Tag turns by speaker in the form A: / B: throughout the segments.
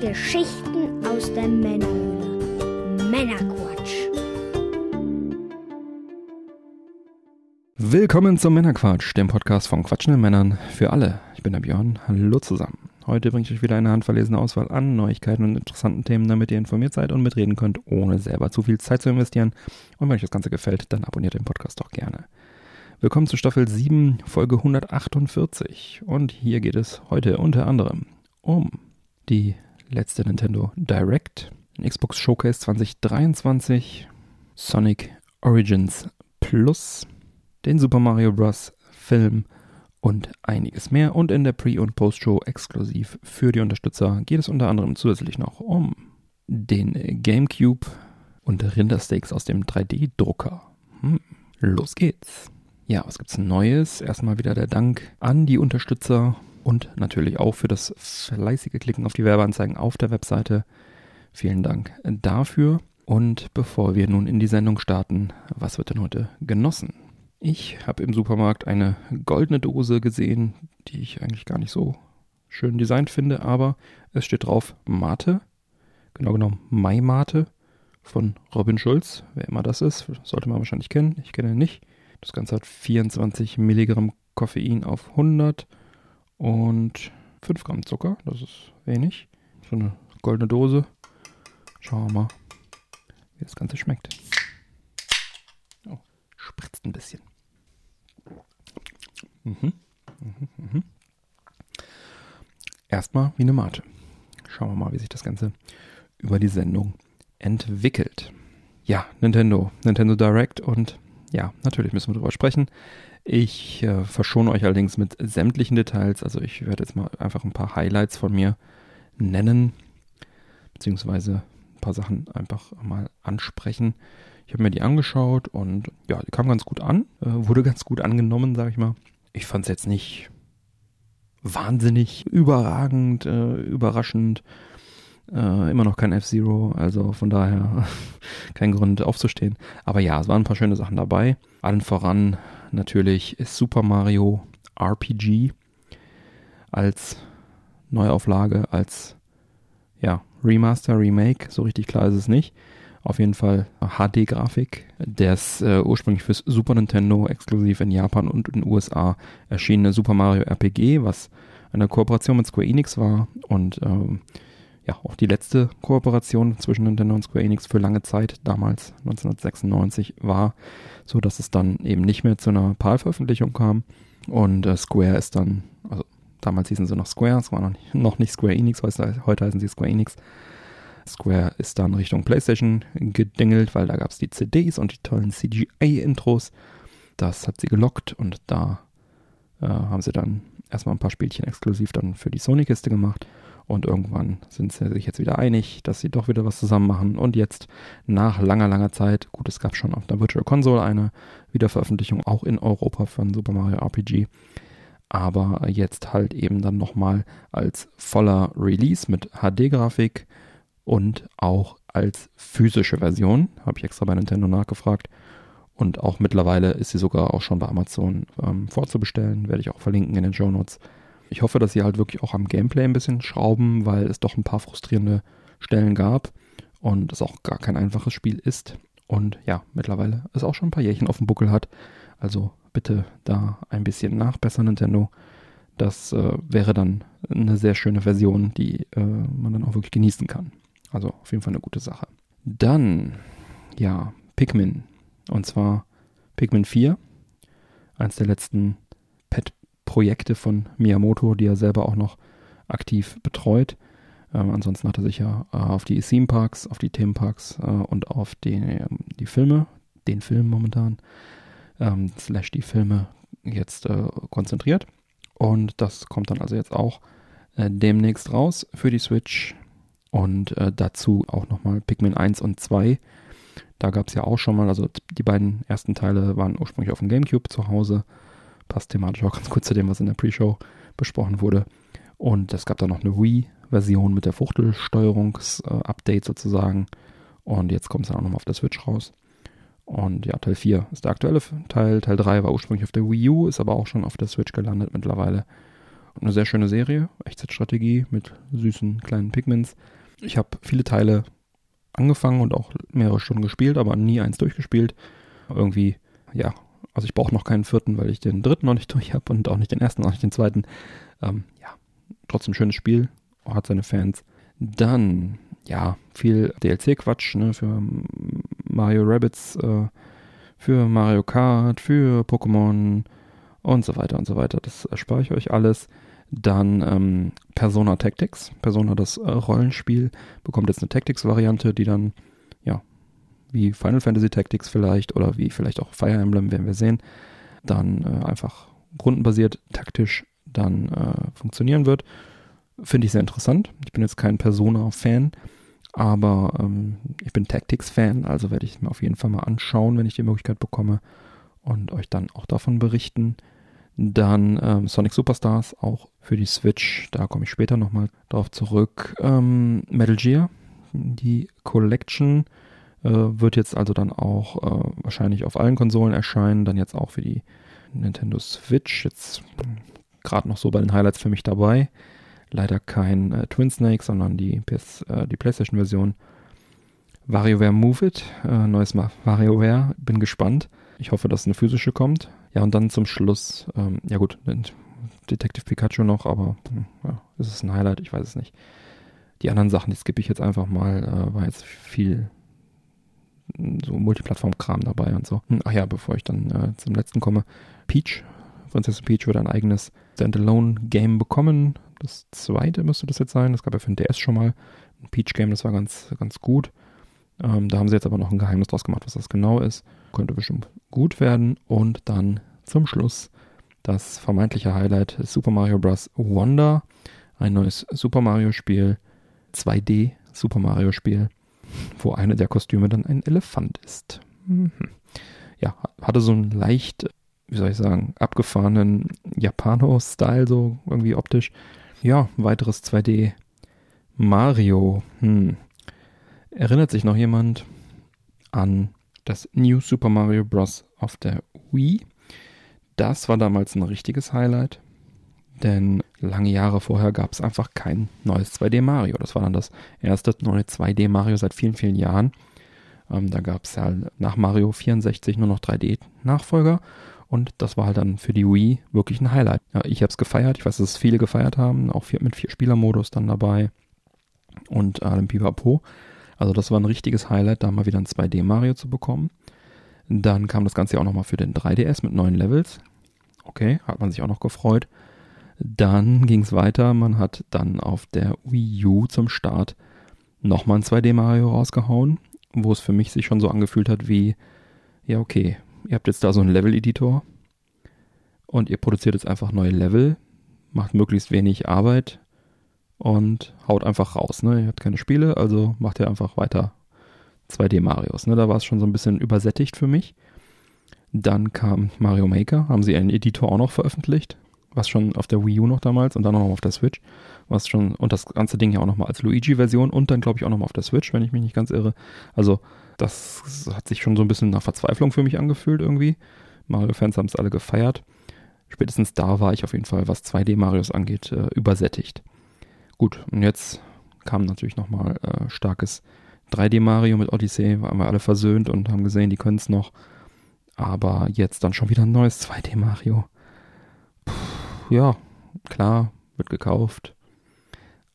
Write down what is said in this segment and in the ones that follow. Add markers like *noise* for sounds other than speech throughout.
A: Geschichten aus der Männerhöhle. Männerquatsch.
B: Willkommen zum Männerquatsch, dem Podcast von quatschenden Männern für alle. Ich bin der Björn. Hallo zusammen. Heute bringe ich euch wieder eine handverlesene Auswahl an Neuigkeiten und interessanten Themen, damit ihr informiert seid und mitreden könnt, ohne selber zu viel Zeit zu investieren. Und wenn euch das Ganze gefällt, dann abonniert den Podcast doch gerne. Willkommen zu Staffel 7, Folge 148. Und hier geht es heute unter anderem um die letzte Nintendo Direct, ein Xbox Showcase 2023, Sonic Origins Plus, den Super Mario Bros. Film und einiges mehr. Und in der Pre- und Post-Show exklusiv für die Unterstützer geht es unter anderem zusätzlich noch um den GameCube und Rindersteaks aus dem 3D-Drucker. Hm, los geht's. Ja, was gibt's Neues? Erstmal wieder der Dank an die Unterstützer und natürlich auch für das fleißige Klicken auf die Werbeanzeigen auf der Webseite. Vielen Dank dafür. Und bevor wir nun in die Sendung starten, was wird denn heute genossen? Ich habe im Supermarkt eine goldene Dose gesehen, die ich eigentlich gar nicht so schön designt finde, aber es steht drauf Mate, genau genommen Mai Mate von Robin Schulz. Wer immer das ist, sollte man wahrscheinlich kennen. Ich kenne ihn nicht. Das Ganze hat 24 Milligramm Koffein auf 100 und 5 Gramm Zucker. Das ist wenig. So eine goldene Dose. Schauen wir mal, wie das Ganze schmeckt. Oh, spritzt ein bisschen. Mhm. Mhm, mhm. Erstmal wie eine Mate. Schauen wir mal, wie sich das Ganze über die Sendung entwickelt. Ja, Nintendo, Nintendo Direct und ja, natürlich müssen wir darüber sprechen. Ich äh, verschone euch allerdings mit sämtlichen Details. Also ich werde jetzt mal einfach ein paar Highlights von mir nennen, beziehungsweise ein paar Sachen einfach mal ansprechen. Ich habe mir die angeschaut und ja, die kam ganz gut an, äh, wurde *laughs* ganz gut angenommen, sage ich mal. Ich fand es jetzt nicht wahnsinnig überragend, äh, überraschend. Äh, immer noch kein F-Zero, also von daher *laughs* kein Grund aufzustehen. Aber ja, es waren ein paar schöne Sachen dabei. Allen voran natürlich ist Super Mario RPG als Neuauflage, als ja, Remaster, Remake, so richtig klar ist es nicht. Auf jeden Fall HD-Grafik, das äh, ursprünglich fürs Super Nintendo exklusiv in Japan und in den USA erschienene Super Mario RPG, was eine Kooperation mit Square Enix war und ähm, ja, auch die letzte Kooperation zwischen Nintendo und Square Enix für lange Zeit, damals 1996, war, so dass es dann eben nicht mehr zu einer PAL-Veröffentlichung kam. Und äh, Square ist dann, also damals hießen sie noch Square, es war noch nicht, noch nicht Square Enix, heute heißen sie Square Enix. Square ist dann Richtung PlayStation gedingelt, weil da gab es die CDs und die tollen CGI-Intros. Das hat sie gelockt und da äh, haben sie dann erstmal ein paar Spielchen exklusiv dann für die Sony-Kiste gemacht. Und irgendwann sind sie sich jetzt wieder einig, dass sie doch wieder was zusammen machen. Und jetzt nach langer, langer Zeit, gut, es gab schon auf der Virtual Console eine Wiederveröffentlichung, auch in Europa von Super Mario RPG. Aber jetzt halt eben dann nochmal als voller Release mit HD-Grafik und auch als physische Version. Habe ich extra bei Nintendo nachgefragt. Und auch mittlerweile ist sie sogar auch schon bei Amazon ähm, vorzubestellen. Werde ich auch verlinken in den Show Notes. Ich hoffe, dass sie halt wirklich auch am Gameplay ein bisschen schrauben, weil es doch ein paar frustrierende Stellen gab und es auch gar kein einfaches Spiel ist. Und ja, mittlerweile es auch schon ein paar Jährchen auf dem Buckel hat. Also bitte da ein bisschen nachbessern, Nintendo. Das äh, wäre dann eine sehr schöne Version, die äh, man dann auch wirklich genießen kann. Also auf jeden Fall eine gute Sache. Dann, ja, Pikmin. Und zwar Pikmin 4. Eins der letzten Pet-Projekte von Miyamoto, die er selber auch noch aktiv betreut. Ähm, ansonsten hat er sich ja äh, auf die Theme Parks, auf die Themenparks äh, und auf die, ähm, die Filme, den Film momentan, ähm, slash die Filme jetzt äh, konzentriert. Und das kommt dann also jetzt auch äh, demnächst raus für die Switch. Und äh, dazu auch nochmal Pikmin 1 und 2. Da gab es ja auch schon mal, also die beiden ersten Teile waren ursprünglich auf dem GameCube zu Hause. Passt thematisch auch ganz kurz zu dem, was in der Pre-Show besprochen wurde. Und es gab dann noch eine Wii-Version mit der Fuchtelsteuerungs-Update sozusagen. Und jetzt kommt es dann auch nochmal auf der Switch raus. Und ja, Teil 4 ist der aktuelle Teil. Teil 3 war ursprünglich auf der Wii U, ist aber auch schon auf der Switch gelandet mittlerweile. eine sehr schöne Serie, Echtzeitstrategie mit süßen kleinen Pigments. Ich habe viele Teile angefangen und auch mehrere Stunden gespielt, aber nie eins durchgespielt. Irgendwie, ja, also ich brauche noch keinen vierten, weil ich den dritten noch nicht durch habe und auch nicht den ersten, auch nicht den zweiten. Ähm, ja, trotzdem schönes Spiel, hat seine Fans. Dann, ja, viel DLC-Quatsch ne, für Mario Rabbits, äh, für Mario Kart, für Pokémon und so weiter und so weiter. Das erspare ich euch alles. Dann ähm, Persona Tactics. Persona, das äh, Rollenspiel, bekommt jetzt eine Tactics-Variante, die dann, wie Final Fantasy Tactics vielleicht oder wie vielleicht auch Fire Emblem, werden wir sehen, dann äh, einfach rundenbasiert taktisch dann äh, funktionieren wird. Finde ich sehr interessant. Ich bin jetzt kein Persona-Fan, aber ähm, ich bin Tactics-Fan, also werde ich es mir auf jeden Fall mal anschauen, wenn ich die Möglichkeit bekomme und euch dann auch davon berichten. Dann ähm, Sonic Superstars, auch für die Switch, da komme ich später nochmal drauf zurück. Ähm, Metal Gear, die Collection wird jetzt also dann auch äh, wahrscheinlich auf allen Konsolen erscheinen, dann jetzt auch für die Nintendo Switch. Jetzt gerade noch so bei den Highlights für mich dabei. Leider kein äh, Twin Snake, sondern die, PS, äh, die PlayStation-Version. WarioWare Move It, äh, neues WarioWare, bin gespannt. Ich hoffe, dass eine physische kommt. Ja, und dann zum Schluss, ähm, ja gut, Detective Pikachu noch, aber hm, ja, ist es ein Highlight? Ich weiß es nicht. Die anderen Sachen, die skippe ich jetzt einfach mal, äh, war jetzt viel so Multiplattform-Kram dabei und so. Hm, ach ja, bevor ich dann äh, zum letzten komme. Peach, Prinzessin Peach wird ein eigenes Standalone-Game bekommen. Das zweite müsste das jetzt sein. Das gab ja für den DS schon mal ein Peach-Game, das war ganz, ganz gut. Ähm, da haben sie jetzt aber noch ein Geheimnis draus gemacht, was das genau ist. Könnte bestimmt gut werden. Und dann zum Schluss das vermeintliche Highlight Super Mario Bros. Wonder. Ein neues Super Mario Spiel. 2D Super Mario Spiel, wo eine der Kostüme dann ein Elefant ist. Mhm. Ja, hatte so einen leicht, wie soll ich sagen, abgefahrenen Japano-Style, so irgendwie optisch. Ja, weiteres 2D Mario. Hm. Erinnert sich noch jemand an das New Super Mario Bros. auf der Wii? Das war damals ein richtiges Highlight, denn lange Jahre vorher gab es einfach kein neues 2D Mario. Das war dann das erste neue 2D Mario seit vielen, vielen Jahren. Ähm, da gab es ja nach Mario 64 nur noch 3D-Nachfolger und das war halt dann für die Wii wirklich ein Highlight. Ja, ich habe es gefeiert, ich weiß, dass es viele gefeiert haben, auch mit vier Spieler-Modus dann dabei und allem Pipapo. Also das war ein richtiges Highlight, da mal wieder ein 2D Mario zu bekommen. Dann kam das Ganze auch nochmal für den 3DS mit neuen Levels. Okay, hat man sich auch noch gefreut. Dann ging es weiter. Man hat dann auf der Wii U zum Start nochmal ein 2D Mario rausgehauen, wo es für mich sich schon so angefühlt hat wie, ja okay, ihr habt jetzt da so einen Level-Editor und ihr produziert jetzt einfach neue Level, macht möglichst wenig Arbeit und haut einfach raus. Ne? Ihr habt keine Spiele, also macht ihr einfach weiter 2D Marios. Ne? Da war es schon so ein bisschen übersättigt für mich. Dann kam Mario Maker, haben sie einen Editor auch noch veröffentlicht, was schon auf der Wii U noch damals und dann auch noch auf der Switch, was schon, und das ganze Ding ja auch nochmal als Luigi-Version und dann glaube ich auch nochmal auf der Switch, wenn ich mich nicht ganz irre. Also das hat sich schon so ein bisschen nach Verzweiflung für mich angefühlt irgendwie. Mario-Fans haben es alle gefeiert. Spätestens da war ich auf jeden Fall, was 2D-Marios angeht, äh, übersättigt. Gut, und jetzt kam natürlich nochmal äh, starkes 3D-Mario mit Odyssey, waren wir alle versöhnt und haben gesehen, die können es noch. Aber jetzt dann schon wieder ein neues 2D-Mario. Ja, klar, wird gekauft.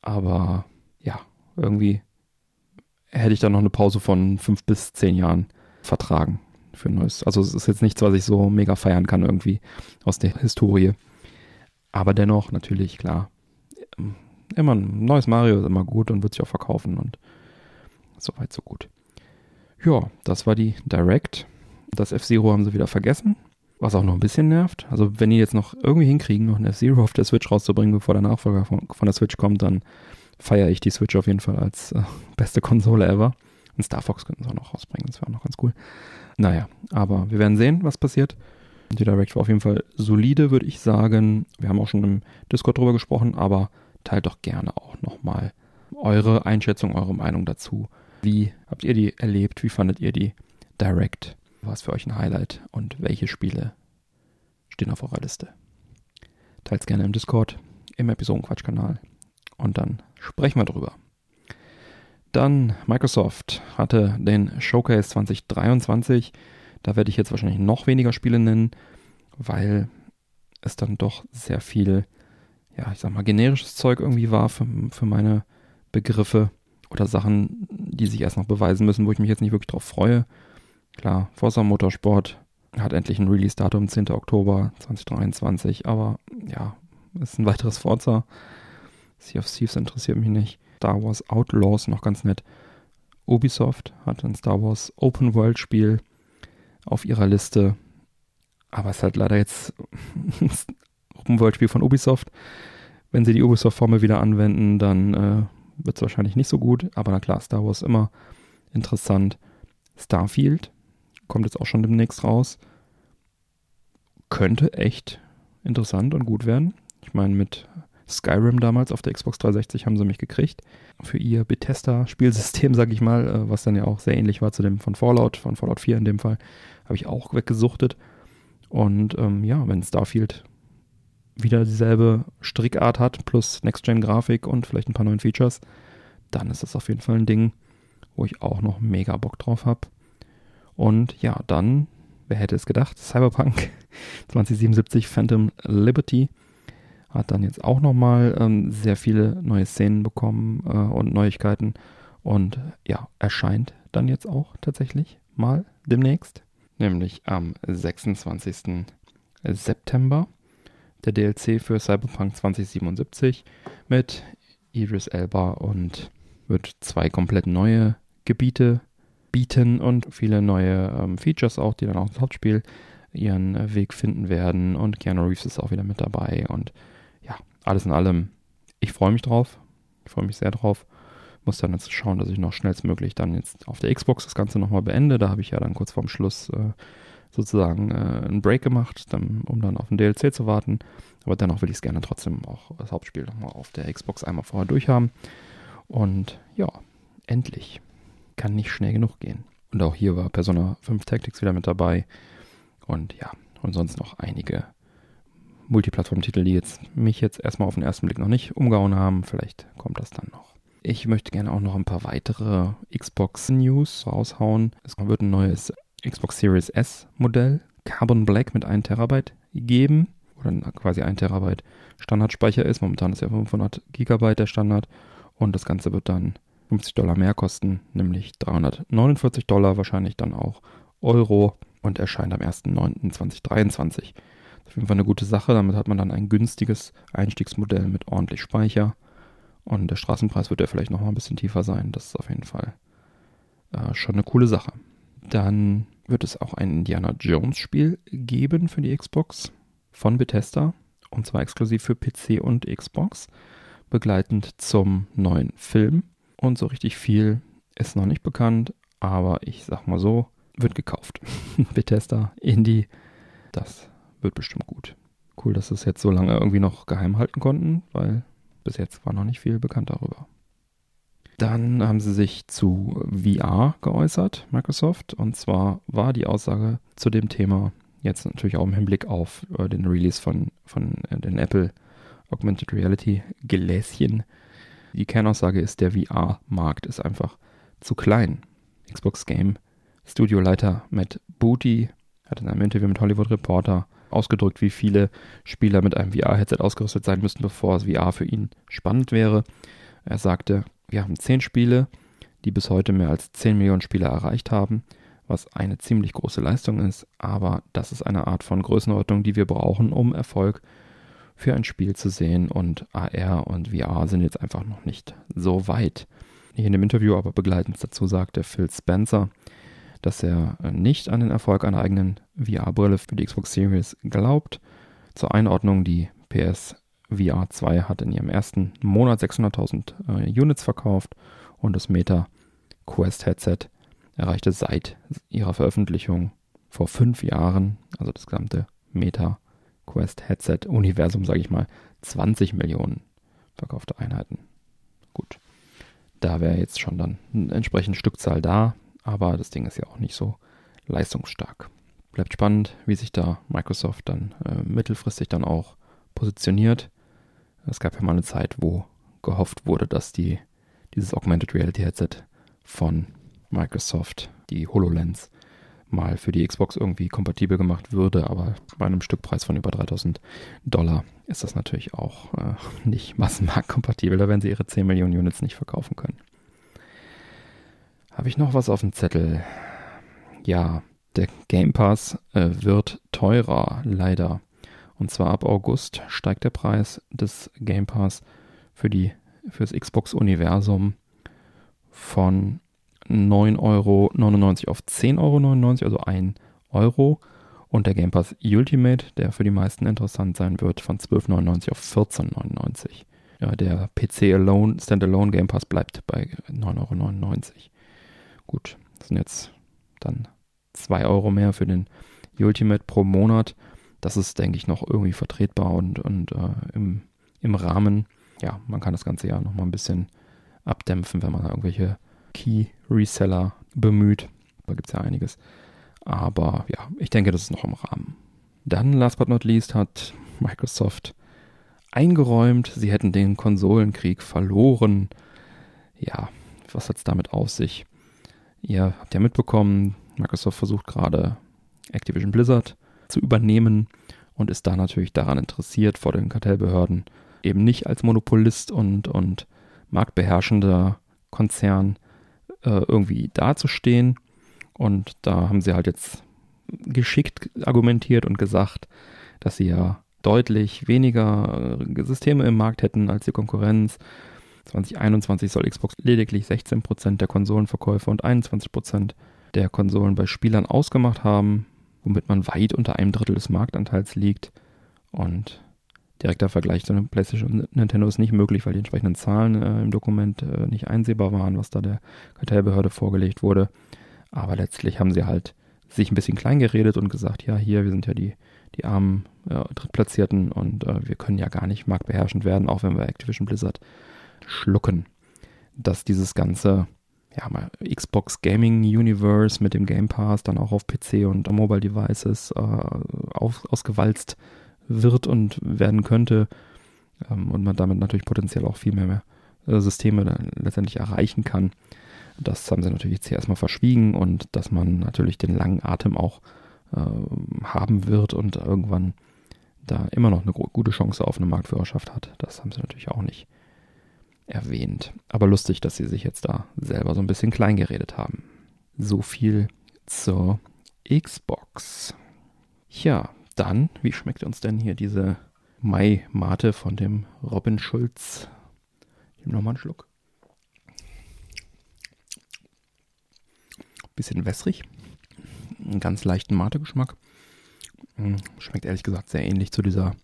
B: Aber ja, irgendwie hätte ich da noch eine Pause von fünf bis zehn Jahren vertragen für ein neues. Also es ist jetzt nichts, was ich so mega feiern kann irgendwie aus der Historie. Aber dennoch natürlich, klar, immer ein neues Mario ist immer gut und wird sich auch verkaufen und soweit so gut. Ja, das war die Direct. Das F-Zero haben sie wieder vergessen, was auch noch ein bisschen nervt. Also wenn die jetzt noch irgendwie hinkriegen, noch ein F-Zero auf der Switch rauszubringen, bevor der Nachfolger von, von der Switch kommt, dann feiere ich die Switch auf jeden Fall als äh, *laughs* beste Konsole ever. Und Star Fox könnten sie auch noch rausbringen, das wäre auch noch ganz cool. Naja, aber wir werden sehen, was passiert. Die Direct war auf jeden Fall solide, würde ich sagen. Wir haben auch schon im Discord drüber gesprochen, aber teilt doch gerne auch nochmal eure Einschätzung, eure Meinung dazu. Wie habt ihr die erlebt? Wie fandet ihr die Direct? War es für euch ein Highlight? Und welche Spiele stehen auf eurer Liste? Teilt es gerne im Discord im Episodenquatsch-Kanal. Und dann sprechen wir drüber. Dann Microsoft hatte den Showcase 2023. Da werde ich jetzt wahrscheinlich noch weniger Spiele nennen, weil es dann doch sehr viel, ja, ich sag mal, generisches Zeug irgendwie war für, für meine Begriffe oder Sachen, die sich erst noch beweisen müssen, wo ich mich jetzt nicht wirklich drauf freue. Klar, Forza Motorsport hat endlich ein Release-Datum, 10. Oktober 2023, aber ja, ist ein weiteres Forza. Sea of Thieves interessiert mich nicht. Star Wars Outlaws noch ganz nett. Ubisoft hat ein Star Wars Open World Spiel auf ihrer Liste. Aber es ist halt leider jetzt *laughs* ein Open World Spiel von Ubisoft. Wenn sie die Ubisoft-Formel wieder anwenden, dann äh, wird es wahrscheinlich nicht so gut. Aber na klar, Star Wars immer interessant. Starfield kommt jetzt auch schon demnächst raus. Könnte echt interessant und gut werden. Ich meine, mit Skyrim damals auf der Xbox 360 haben sie mich gekriegt. Für ihr Bethesda-Spielsystem, sag ich mal, äh, was dann ja auch sehr ähnlich war zu dem von Fallout, von Fallout 4 in dem Fall, habe ich auch weggesuchtet. Und ähm, ja, wenn Starfield wieder dieselbe Strickart hat, plus Next-Gen-Grafik und vielleicht ein paar neuen Features, dann ist das auf jeden Fall ein Ding, wo ich auch noch mega Bock drauf habe. Und ja, dann, wer hätte es gedacht, Cyberpunk *laughs* 2077 Phantom Liberty hat dann jetzt auch nochmal ähm, sehr viele neue Szenen bekommen äh, und Neuigkeiten und ja, erscheint dann jetzt auch tatsächlich mal demnächst, nämlich am 26. September der DLC für Cyberpunk 2077 mit Idris Elba und wird zwei komplett neue Gebiete bieten und viele neue ähm, Features auch, die dann auch ins Hauptspiel ihren äh, Weg finden werden. Und Keanu Reeves ist auch wieder mit dabei und alles in allem, ich freue mich drauf. Ich freue mich sehr drauf. Muss dann jetzt schauen, dass ich noch schnellstmöglich dann jetzt auf der Xbox das Ganze nochmal beende. Da habe ich ja dann kurz vorm Schluss äh, sozusagen äh, einen Break gemacht, dann, um dann auf den DLC zu warten. Aber dennoch will ich es gerne trotzdem auch das Hauptspiel nochmal auf der Xbox einmal vorher durchhaben. Und ja, endlich. Kann nicht schnell genug gehen. Und auch hier war Persona 5 Tactics wieder mit dabei. Und ja, und sonst noch einige Multiplattform-Titel, die jetzt mich jetzt erstmal auf den ersten Blick noch nicht umgehauen haben. Vielleicht kommt das dann noch. Ich möchte gerne auch noch ein paar weitere Xbox-News raushauen. Es wird ein neues Xbox Series S Modell, Carbon Black mit 1 Terabyte geben. Oder quasi 1 Terabyte Standardspeicher ist. Momentan ist ja 500 Gigabyte der Standard. Und das Ganze wird dann 50 Dollar mehr kosten, nämlich 349 Dollar, wahrscheinlich dann auch Euro und erscheint am 1.9.2023 auf jeden Fall eine gute Sache. Damit hat man dann ein günstiges Einstiegsmodell mit ordentlich Speicher. Und der Straßenpreis wird ja vielleicht nochmal ein bisschen tiefer sein. Das ist auf jeden Fall äh, schon eine coole Sache. Dann wird es auch ein Indiana Jones Spiel geben für die Xbox von Bethesda. Und zwar exklusiv für PC und Xbox. Begleitend zum neuen Film. Und so richtig viel ist noch nicht bekannt. Aber ich sag mal so, wird gekauft. *laughs* Bethesda, Indie, das wird bestimmt gut. Cool, dass sie es jetzt so lange irgendwie noch geheim halten konnten, weil bis jetzt war noch nicht viel bekannt darüber. Dann haben sie sich zu VR geäußert, Microsoft. Und zwar war die Aussage zu dem Thema jetzt natürlich auch im Hinblick auf äh, den Release von, von äh, den Apple Augmented Reality Gläschen. Die Kernaussage ist, der VR-Markt ist einfach zu klein. Xbox Game Studio Leiter Matt Booty hat in einem Interview mit Hollywood Reporter ausgedrückt, wie viele Spieler mit einem VR-Headset ausgerüstet sein müssten, bevor VR für ihn spannend wäre. Er sagte, wir haben zehn Spiele, die bis heute mehr als 10 Millionen Spieler erreicht haben, was eine ziemlich große Leistung ist, aber das ist eine Art von Größenordnung, die wir brauchen, um Erfolg für ein Spiel zu sehen und AR und VR sind jetzt einfach noch nicht so weit. Hier in dem Interview aber begleitend dazu sagte Phil Spencer, dass er nicht an den Erfolg einer eigenen VR-Brille für die Xbox Series glaubt. Zur Einordnung, die PS VR 2 hat in ihrem ersten Monat 600.000 äh, Units verkauft und das Meta Quest Headset erreichte seit ihrer Veröffentlichung vor fünf Jahren, also das gesamte Meta Quest Headset Universum, sage ich mal, 20 Millionen verkaufte Einheiten. Gut, da wäre jetzt schon dann eine entsprechende Stückzahl da aber das Ding ist ja auch nicht so leistungsstark. Bleibt spannend, wie sich da Microsoft dann äh, mittelfristig dann auch positioniert. Es gab ja mal eine Zeit, wo gehofft wurde, dass die, dieses Augmented Reality Headset von Microsoft, die HoloLens, mal für die Xbox irgendwie kompatibel gemacht würde, aber bei einem Stückpreis von über 3000 Dollar ist das natürlich auch äh, *laughs* nicht massenmarktkompatibel. Da werden sie ihre 10 Millionen Units nicht verkaufen können. Habe ich noch was auf dem Zettel? Ja, der Game Pass äh, wird teurer, leider. Und zwar ab August steigt der Preis des Game Pass für die fürs Xbox-Universum von 9,99 Euro auf 10,99 Euro, also 1 Euro. Und der Game Pass Ultimate, der für die meisten interessant sein wird, von 12,99 auf 14,99. Ja, der PC Alone, Standalone Game Pass bleibt bei 9,99 Euro. Gut, das sind jetzt dann 2 Euro mehr für den Ultimate pro Monat. Das ist, denke ich, noch irgendwie vertretbar und, und äh, im, im Rahmen. Ja, man kann das ganze ja noch mal ein bisschen abdämpfen, wenn man irgendwelche Key-Reseller bemüht. Da gibt es ja einiges. Aber ja, ich denke, das ist noch im Rahmen. Dann, last but not least, hat Microsoft eingeräumt, sie hätten den Konsolenkrieg verloren. Ja, was hat es damit auf sich? Ihr habt ja mitbekommen, Microsoft versucht gerade Activision Blizzard zu übernehmen und ist da natürlich daran interessiert, vor den Kartellbehörden eben nicht als Monopolist und, und marktbeherrschender Konzern äh, irgendwie dazustehen. Und da haben sie halt jetzt geschickt argumentiert und gesagt, dass sie ja deutlich weniger äh, Systeme im Markt hätten als die Konkurrenz. 2021 soll Xbox lediglich 16% der Konsolenverkäufe und 21% der Konsolen bei Spielern ausgemacht haben, womit man weit unter einem Drittel des Marktanteils liegt. Und direkter Vergleich zu einem PlayStation und Nintendo ist nicht möglich, weil die entsprechenden Zahlen äh, im Dokument äh, nicht einsehbar waren, was da der Kartellbehörde vorgelegt wurde. Aber letztlich haben sie halt sich ein bisschen klein geredet und gesagt, ja, hier, wir sind ja die, die armen äh, Drittplatzierten und äh, wir können ja gar nicht marktbeherrschend werden, auch wenn wir Activision Blizzard schlucken. Dass dieses ganze ja, mal Xbox Gaming Universe mit dem Game Pass dann auch auf PC und Mobile Devices äh, auf, ausgewalzt wird und werden könnte ähm, und man damit natürlich potenziell auch viel mehr, mehr äh, Systeme dann letztendlich erreichen kann. Das haben sie natürlich jetzt hier erstmal verschwiegen und dass man natürlich den langen Atem auch äh, haben wird und irgendwann da immer noch eine gute Chance auf eine Marktführerschaft hat. Das haben sie natürlich auch nicht erwähnt. Aber lustig, dass sie sich jetzt da selber so ein bisschen klein geredet haben. So viel zur Xbox. Ja, dann, wie schmeckt uns denn hier diese Mai-Mate von dem Robin Schulz? Ich nehme nochmal einen Schluck. Bisschen wässrig. Einen ganz leichten Mate-Geschmack. Hm, schmeckt ehrlich gesagt sehr ähnlich zu dieser,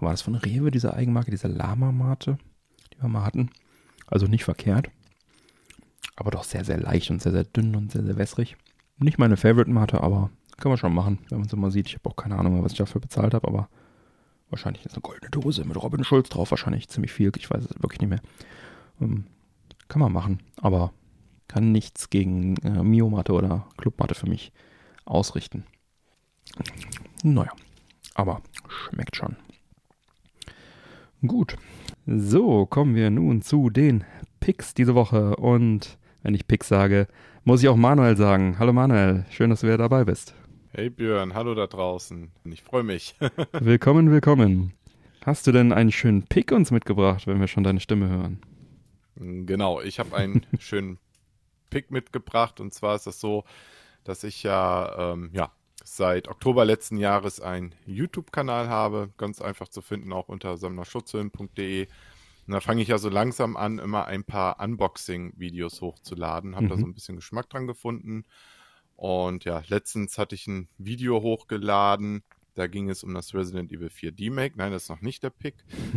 B: war das von Rewe, diese Eigenmarke, diese Lama-Mate, die wir mal hatten. Also nicht verkehrt. Aber doch sehr, sehr leicht und sehr, sehr dünn und sehr, sehr wässrig. Nicht meine Favorite-Mate, aber kann man schon machen, wenn man es mal sieht. Ich habe auch keine Ahnung, was ich dafür bezahlt habe, aber wahrscheinlich ist eine goldene Dose mit Robin Schulz drauf. Wahrscheinlich ziemlich viel. Ich weiß es wirklich nicht mehr. Ähm, kann man machen, aber kann nichts gegen äh, Mio-Matte oder Clubmatte für mich ausrichten. Naja, aber schmeckt schon. Gut. So, kommen wir nun zu den Picks diese Woche. Und wenn ich Picks sage, muss ich auch Manuel sagen. Hallo Manuel, schön, dass du wieder dabei bist.
C: Hey Björn, hallo da draußen. Ich freue mich. *laughs*
B: willkommen, willkommen. Hast du denn einen schönen Pick uns mitgebracht, wenn wir schon deine Stimme hören?
C: Genau, ich habe einen *laughs* schönen Pick mitgebracht und zwar ist das so, dass ich ja, ähm, ja seit Oktober letzten Jahres einen YouTube-Kanal habe, ganz einfach zu finden, auch unter sammlerschutzhilfen.de. Und da fange ich ja so langsam an, immer ein paar Unboxing-Videos hochzuladen, habe mhm. da so ein bisschen Geschmack dran gefunden und ja, letztens hatte ich ein Video hochgeladen. Da ging es um das Resident Evil 4 D-Make. Nein, das ist noch nicht der Pick.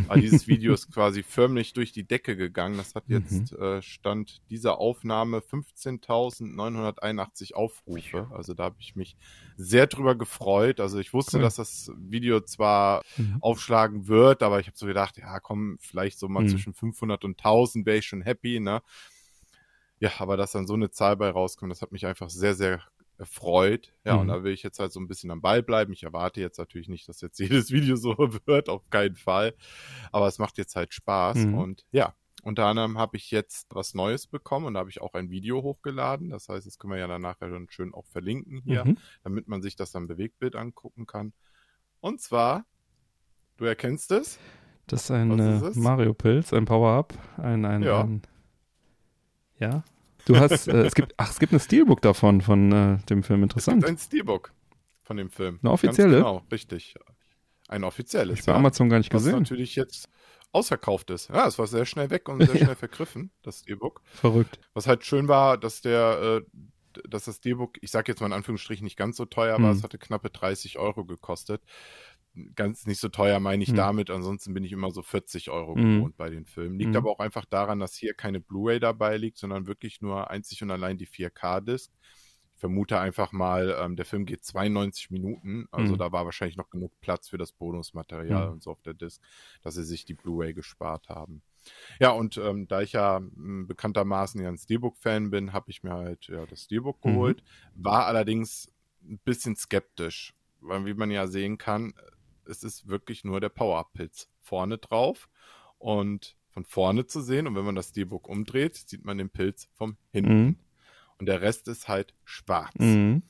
C: Aber dieses *laughs* Video ist quasi förmlich durch die Decke gegangen. Das hat jetzt mhm. äh, Stand dieser Aufnahme 15.981 Aufrufe. Also da habe ich mich sehr drüber gefreut. Also ich wusste, cool. dass das Video zwar mhm. aufschlagen wird, aber ich habe so gedacht, ja komm, vielleicht so mal mhm. zwischen 500 und 1000 wäre ich schon happy. Ne? Ja, aber dass dann so eine Zahl bei rauskommt, das hat mich einfach sehr, sehr erfreut. Ja,
B: Mhm.
C: und da will ich jetzt halt so ein bisschen am Ball bleiben. Ich erwarte jetzt natürlich nicht, dass jetzt *laughs* jedes Video so wird, auf keinen Fall. Aber es macht jetzt halt Spaß.
B: Mhm.
C: Und ja, unter anderem habe ich jetzt was Neues bekommen und da habe ich auch ein Video hochgeladen. Das heißt, das können wir ja dann nachher dann schön auch verlinken hier,
B: Mhm.
C: damit man sich das dann Bewegtbild angucken kann. Und zwar, du erkennst es?
B: Das ist ein äh? Mario-Pilz, ein Power-Up, ein, ein,
C: Ja.
B: ein Ja. Du hast, äh, es gibt, ach, es gibt eine Steelbook davon, von äh, dem Film.
C: Es
B: Interessant.
C: gibt ein Steelbook von dem Film.
B: Eine offizielle?
C: Ganz genau, richtig. Ein offizielles.
B: ich bei
C: ja.
B: Amazon gar nicht
C: was
B: gesehen.
C: natürlich jetzt ausverkauft ist. Ja, es war sehr schnell weg und sehr
B: Ja.
C: schnell vergriffen, das Steelbook.
B: Verrückt.
C: Was halt schön war, dass der, äh, dass das Steelbook, ich sage jetzt mal in Anführungsstrichen nicht ganz so teuer war,
B: Hm.
C: es hatte knappe 30 Euro gekostet. Ganz nicht so teuer meine ich
B: Hm.
C: damit, ansonsten bin ich immer so 40 Euro
B: Hm.
C: gewohnt bei den Filmen. Liegt
B: Hm.
C: aber auch einfach daran, dass hier keine Blu-ray dabei liegt, sondern wirklich nur einzig und allein die 4K-Disc. Ich vermute einfach mal, ähm, der Film geht 92 Minuten, also
B: Hm.
C: da war wahrscheinlich noch genug Platz für das Bonusmaterial
B: Hm.
C: und so auf der Disc, dass sie sich die Blu-ray gespart haben. Ja, und ähm, da ich ja m, bekanntermaßen ja ein Steelbook-Fan bin, habe ich mir halt ja, das Steelbook
B: Mhm.
C: geholt, war allerdings ein bisschen skeptisch, weil wie man ja sehen kann, es ist wirklich nur der Power-Pilz vorne drauf und von vorne zu sehen und wenn man das Steelbook umdreht, sieht man den Pilz vom hinten
B: Mhm.
C: und der Rest ist halt schwarz.
B: Mhm.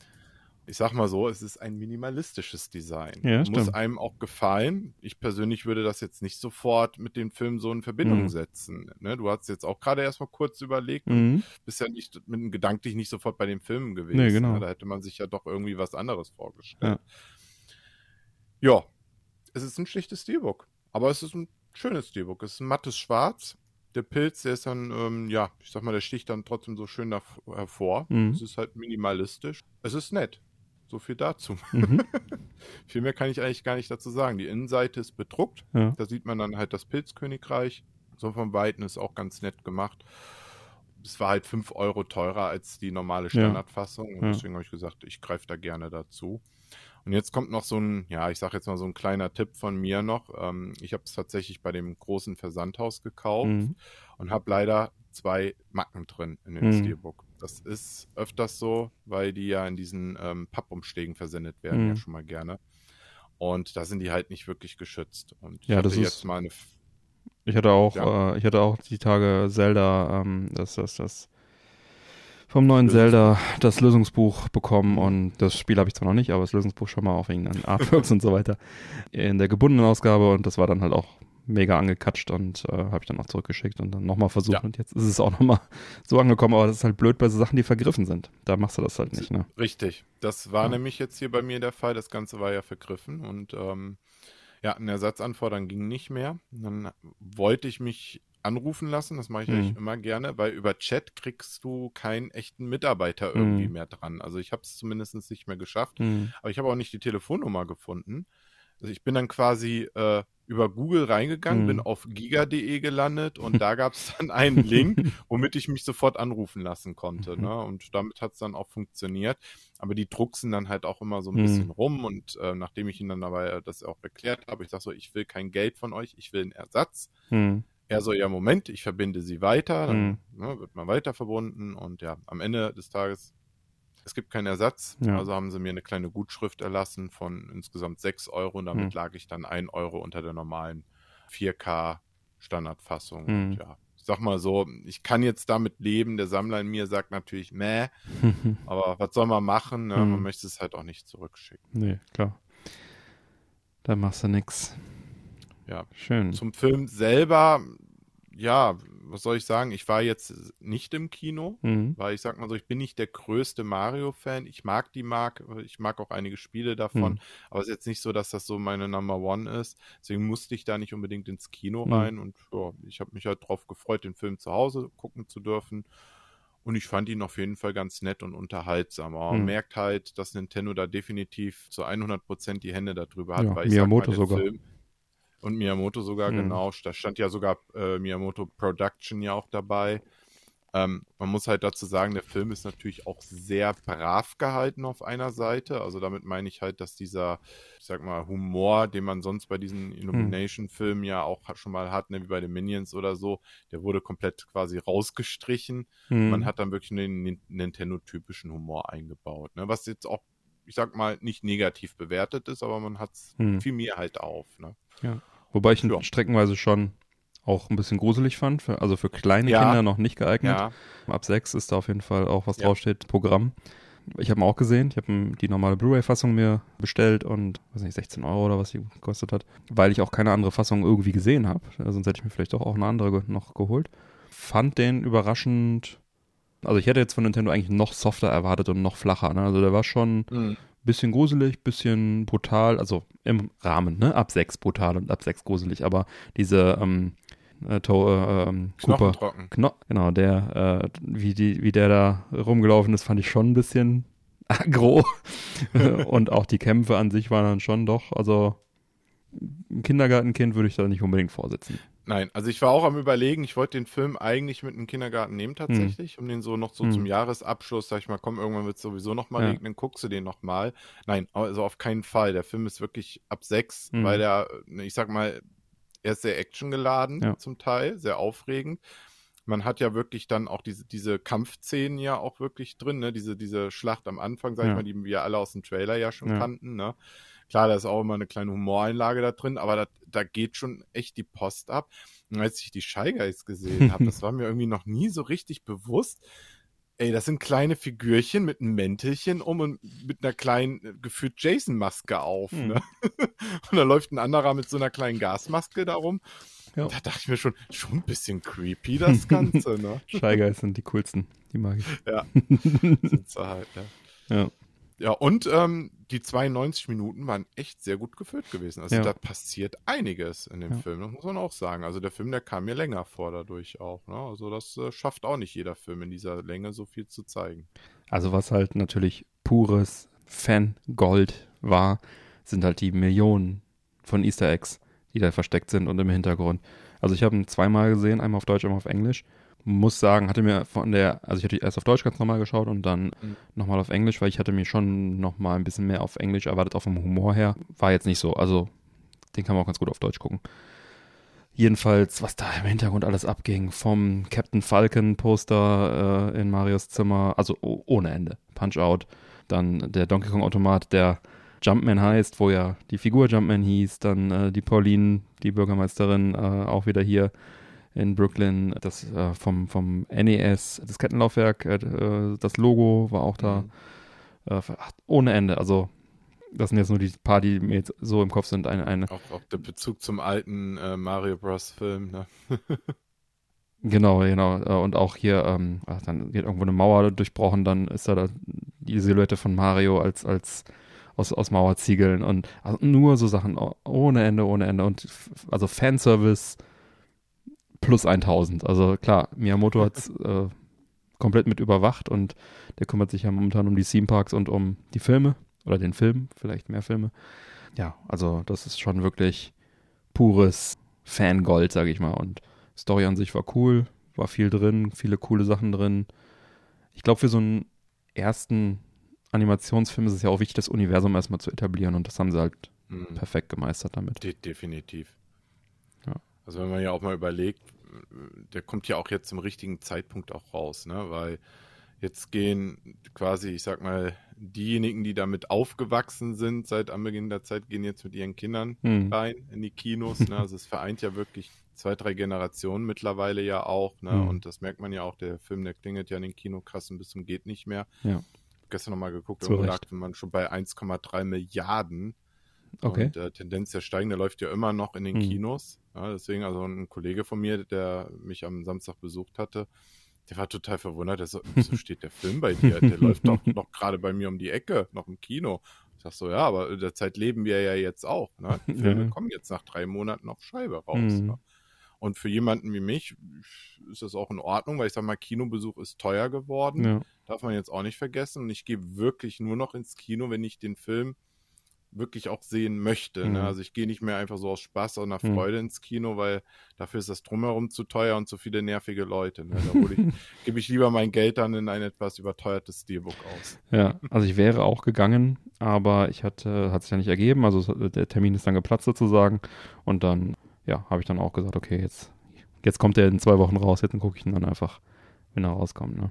C: Ich sag mal so, es ist ein minimalistisches Design.
B: Ja,
C: Muss einem auch gefallen. Ich persönlich würde das jetzt nicht sofort mit dem Film so in Verbindung
B: Mhm.
C: setzen. Ne? Du hast jetzt auch gerade erstmal kurz überlegt und
B: Mhm.
C: bist ja nicht mit dem gedanklich nicht sofort bei den Filmen gewesen.
B: Nee, genau.
C: Da hätte man sich ja doch irgendwie was anderes vorgestellt. Ja, es ist ein schlichtes Steelbook. Aber es ist ein schönes Steelbook. Es ist ein mattes Schwarz. Der Pilz, der ist dann, ähm, ja, ich sag mal, der sticht dann trotzdem so schön hervor.
B: Mhm.
C: Es ist halt minimalistisch. Es ist nett. So viel dazu.
B: Mhm. *laughs*
C: Viel mehr kann ich eigentlich gar nicht dazu sagen. Die Innenseite ist bedruckt.
B: Ja.
C: Da sieht man dann halt das Pilzkönigreich. So vom Weiten ist auch ganz nett gemacht. Es war halt 5 Euro teurer als die normale. Standardfassung.
B: Ja.
C: deswegen habe ich gesagt, ich greife da gerne dazu. Und jetzt kommt noch so ein, ja, ich sage jetzt mal so ein kleiner Tipp von mir noch. Ähm, ich habe es tatsächlich bei dem großen Versandhaus gekauft
B: Mhm.
C: und habe leider zwei Macken drin in dem
B: Mhm.
C: Steelbook. Das ist öfters so, weil die ja in diesen ähm, Pappumschlägen versendet werden,
B: Mhm.
C: ja schon mal gerne. Und da sind die halt nicht wirklich geschützt. Und ich
B: Ja,
C: hatte
B: das
C: jetzt
B: ist-
C: mal eine.
B: Ich hatte auch,
C: Ja.
B: äh, ich hatte auch die Tage Zelda, ähm, das, das, das vom neuen. Zelda das Lösungsbuch bekommen und das Spiel habe ich zwar noch nicht, aber das Lösungsbuch schon mal auf wegen den Artworks und so weiter in der gebundenen Ausgabe und das war dann halt auch mega angekatscht und äh, habe ich dann auch zurückgeschickt und dann nochmal versucht
C: Ja.
B: und jetzt ist es auch nochmal *laughs* so angekommen, aber das ist halt blöd bei so Sachen, die vergriffen sind. Da machst du das halt nicht, ne?
C: Richtig. Das war
B: Ja.
C: nämlich jetzt hier bei mir der Fall. Das Ganze war ja vergriffen und ähm, ja, einen Ersatz anfordern ging nicht mehr. Dann wollte ich mich anrufen lassen, das mache ich
B: Mhm.
C: eigentlich immer gerne, weil über Chat kriegst du keinen echten Mitarbeiter irgendwie
B: Mhm.
C: mehr dran. Also ich habe es zumindest nicht mehr geschafft.
B: Mhm.
C: Aber ich habe auch nicht die Telefonnummer gefunden. Also ich bin dann quasi äh, über Google reingegangen,
B: Mhm.
C: bin auf giga.de gelandet und da gab es *laughs* dann einen Link, womit ich mich sofort anrufen lassen konnte.
B: Mhm.
C: Ne? Und damit hat es dann auch funktioniert. Aber die drucksen dann halt auch immer so ein bisschen rum und äh, nachdem ich ihnen dann dabei äh, das auch erklärt habe, ich sage so, ich will kein Geld von euch, ich will einen Ersatz.
B: Mhm.
C: Er so, ja, Moment, ich verbinde sie weiter, dann
B: Mhm.
C: ne, wird man weiter verbunden und ja, am Ende des Tages, es gibt keinen Ersatz,
B: Ja.
C: also haben sie mir eine kleine Gutschrift erlassen von insgesamt 6 Euro und damit
B: Mhm.
C: lag ich dann 1 Euro unter der normalen 4K Standardfassung.
B: Mhm.
C: Und ja, ich sag mal so, ich kann jetzt damit leben, der Sammler in mir sagt natürlich, meh, *laughs* aber was soll man machen, ne?
B: Mhm.
C: man möchte es halt auch nicht zurückschicken.
B: nee, klar. Da machst du nix.
C: Ja,
B: Schön.
C: Zum Film selber, ja, was soll ich sagen? Ich war jetzt nicht im Kino,
B: Mhm.
C: weil ich sag mal so, ich bin nicht der größte Mario-Fan. Ich mag die Marke, ich mag auch einige Spiele davon,
B: Mhm.
C: aber es ist jetzt nicht so, dass das so meine Number One ist. Deswegen musste ich da nicht unbedingt ins Kino
B: Mhm.
C: rein und ja, ich habe mich halt drauf gefreut, den Film zu Hause gucken zu dürfen. Und ich fand ihn auf jeden Fall ganz nett und unterhaltsam. Man
B: Mhm.
C: merkt halt, dass Nintendo da definitiv zu 100% die Hände darüber hat.
B: Ja,
C: weil ich
B: Miyamoto
C: sag mal,
B: sogar.
C: Film, und Miyamoto sogar,
B: Mhm.
C: genau. Da stand ja sogar äh, Miyamoto Production ja auch dabei. Ähm, man muss halt dazu sagen, der Film ist natürlich auch sehr brav gehalten auf einer Seite. Also damit meine ich halt, dass dieser, ich sag mal, Humor, den man sonst bei diesen Illumination-Filmen ja auch schon mal hat, ne, wie bei den Minions oder so, der wurde komplett quasi rausgestrichen.
B: Hm.
C: Man hat dann wirklich den Nintendo-typischen Humor eingebaut. Ne? Was jetzt auch, ich sag mal, nicht negativ bewertet ist, aber man hat es
B: Hm.
C: viel mehr halt auf. Ne?
B: Ja. Wobei ich ihn
C: Ja.
B: streckenweise schon auch ein bisschen gruselig fand. Für, also für kleine
C: Ja.
B: Kinder noch nicht geeignet.
C: Ja,
B: Ab 6 ist da auf jeden Fall auch was draufsteht, Programm. Ich habe ihn auch gesehen. Ich habe die normale Blu-ray-Fassung mir bestellt und, weiß nicht, 16 Euro oder was die gekostet hat, weil ich auch keine andere Fassung irgendwie gesehen habe. Sonst hätte ich mir vielleicht doch auch eine andere noch geholt. Fand den überraschend. Also ich hätte jetzt von Nintendo eigentlich noch softer erwartet und noch flacher. Ne? Also der war schon
C: Mhm.
B: Bisschen gruselig, bisschen brutal, also im Rahmen, ne? Ab 6 brutal und ab 6 gruselig, aber diese ähm, äh, to, äh, ähm, Cooper. Kno genau, der, äh, wie, die, wie der da rumgelaufen ist, fand ich schon ein bisschen *laughs* aggro. *laughs* und auch die Kämpfe an sich waren dann schon doch, also ein Kindergartenkind würde ich da nicht unbedingt vorsitzen.
C: Nein, also ich war auch am überlegen, ich wollte den Film eigentlich mit einem Kindergarten nehmen tatsächlich, um den so noch so
B: Hm.
C: zum Jahresabschluss, sag ich mal, komm, irgendwann wird es sowieso noch mal
B: Ja.
C: regnen, guckst du den noch mal. Nein, also auf keinen Fall. Der Film ist wirklich ab sechs,
B: Hm.
C: weil er, ich sag mal, er ist sehr actiongeladen
B: Ja.
C: zum Teil, sehr aufregend. Man hat ja wirklich dann auch diese, diese Kampfszenen ja auch wirklich drin, ne? Diese, diese Schlacht am Anfang, sag ich
B: Ja.
C: mal, die wir alle aus dem Trailer ja schon kannten, ne? Klar, da ist auch immer eine kleine Humoreinlage da drin, aber da, da geht schon echt die Post ab. Und als ich die Shy Guys gesehen habe, das *laughs* war mir irgendwie noch nie so richtig bewusst. Ey, das sind kleine Figürchen mit einem Mäntelchen um und mit einer kleinen, gefühlt Jason-Maske auf.
B: Hm.
C: Ne? *laughs* Und da läuft ein anderer mit so einer kleinen Gasmaske darum.
B: Ja.
C: Da dachte ich mir schon, schon ein bisschen creepy, das Ganze, ne? *laughs*
B: Shy Guys sind die coolsten, die mag ich.
C: Sind sie halt, ne?
B: Ja.
C: Ja, und ähm, die 92 Minuten waren echt sehr gut gefüllt gewesen. Also
B: Ja.
C: da passiert einiges in dem
B: Ja.
C: Film, das muss man auch sagen. Also der Film, der kam mir länger vor dadurch auch. Ne? Also das äh, schafft auch nicht jeder Film in dieser Länge so viel zu zeigen.
B: Also was halt natürlich pures Fan-Gold war, sind halt die Millionen von Easter Eggs, die da versteckt sind und im Hintergrund. Also ich habe ihn zweimal gesehen, einmal auf Deutsch, einmal auf Englisch. Muss sagen, hatte mir von der, also ich hatte erst auf Deutsch ganz normal geschaut und dann
C: Mhm.
B: nochmal auf Englisch, weil ich hatte mir schon nochmal ein bisschen mehr auf Englisch erwartet, auch vom Humor her. War jetzt nicht so, also den kann man auch ganz gut auf Deutsch gucken. Jedenfalls, was da im Hintergrund alles abging, vom Captain Falcon Poster äh, in Marios Zimmer, also oh, ohne Ende. Punch Out. Dann der Donkey Kong Automat, der Jumpman heißt, wo ja die Figur Jumpman hieß. Dann äh, die Pauline, die Bürgermeisterin, äh, auch wieder hier in Brooklyn. Das äh, vom, vom NES, das Kettenlaufwerk, äh, äh, das Logo war auch da.
C: Mhm.
B: Äh, ach, ohne Ende. Also, das sind jetzt nur die paar, die mir jetzt so im Kopf sind. Eine, eine
C: Auch, auch der Bezug zum alten äh, Mario Bros. Film. Ne? *laughs*
B: Genau, genau. Und auch hier, ähm, ach, dann wird irgendwo eine Mauer durchbrochen, dann ist da, da die Silhouette von Mario als, als aus, aus Mauerziegeln und also nur so Sachen oh- ohne Ende, ohne Ende. Und also Fanservice plus 1000. Also klar, Miyamoto *laughs* hat äh, komplett mit überwacht und der kümmert sich ja momentan um die Theme Parks und um die Filme oder den Film, vielleicht mehr Filme. Ja, also das ist schon wirklich pures Fangold, sage ich mal. Und Story an sich war cool, war viel drin, viele coole Sachen drin. Ich glaube, für so einen ersten Animationsfilm ist es ja auch wichtig, das Universum erstmal zu etablieren und das haben sie halt
C: Mhm.
B: perfekt gemeistert damit.
C: De definitiv.
B: Ja.
C: Also wenn man ja auch mal überlegt, der kommt ja auch jetzt zum richtigen Zeitpunkt auch raus, ne? Weil jetzt gehen quasi, ich sag mal, diejenigen, die damit aufgewachsen sind seit Anbeginn der Zeit, gehen jetzt mit ihren Kindern
B: Hm.
C: rein in die Kinos. Ne? Also es vereint ja wirklich zwei, drei Generationen mittlerweile ja auch. Ne?
B: Mhm.
C: Und das merkt man ja auch, der Film, der klingelt ja in den Kinokassen bis zum geht nicht mehr.
B: Ja.
C: Gestern nochmal geguckt, irgendwo
B: Recht.
C: lag man schon bei 1,3 Milliarden.
B: Okay.
C: Und äh, Tendenz der steigen, der läuft ja immer noch in den
B: Mhm.
C: Kinos. Ja, deswegen, also ein Kollege von mir, der mich am Samstag besucht hatte, der war total verwundert. Der so, wieso *laughs* steht der Film bei dir? Der läuft doch noch gerade bei mir um die Ecke, noch im Kino. Ich sag so, ja, aber in der Zeit leben wir ja jetzt auch. Ne? *laughs* Die Filme
B: Ja.
C: kommen jetzt nach drei Monaten auf Scheibe raus.
B: Mhm.
C: Ne? Und für jemanden wie mich ist das auch in Ordnung, weil ich sag mal, Kinobesuch ist teuer geworden.
B: Ja.
C: Darf man jetzt auch nicht vergessen. Und ich gehe wirklich nur noch ins Kino, wenn ich den Film wirklich auch sehen möchte.
B: Mhm.
C: Ne? Also ich gehe nicht mehr einfach so aus Spaß oder
B: Mhm.
C: Freude ins Kino, weil dafür ist das drumherum zu teuer und zu viele nervige Leute. Ne? Da *laughs* gebe ich lieber mein Geld dann in ein etwas überteuertes Steelbook aus.
B: Ja, also ich wäre auch gegangen, aber ich hatte, hat sich ja nicht ergeben. Also der Termin ist dann geplatzt sozusagen. Und dann, ja, habe ich dann auch gesagt, okay, jetzt, jetzt kommt der in zwei Wochen raus, jetzt gucke ich ihn dann einfach, wenn er rauskommt. Ne?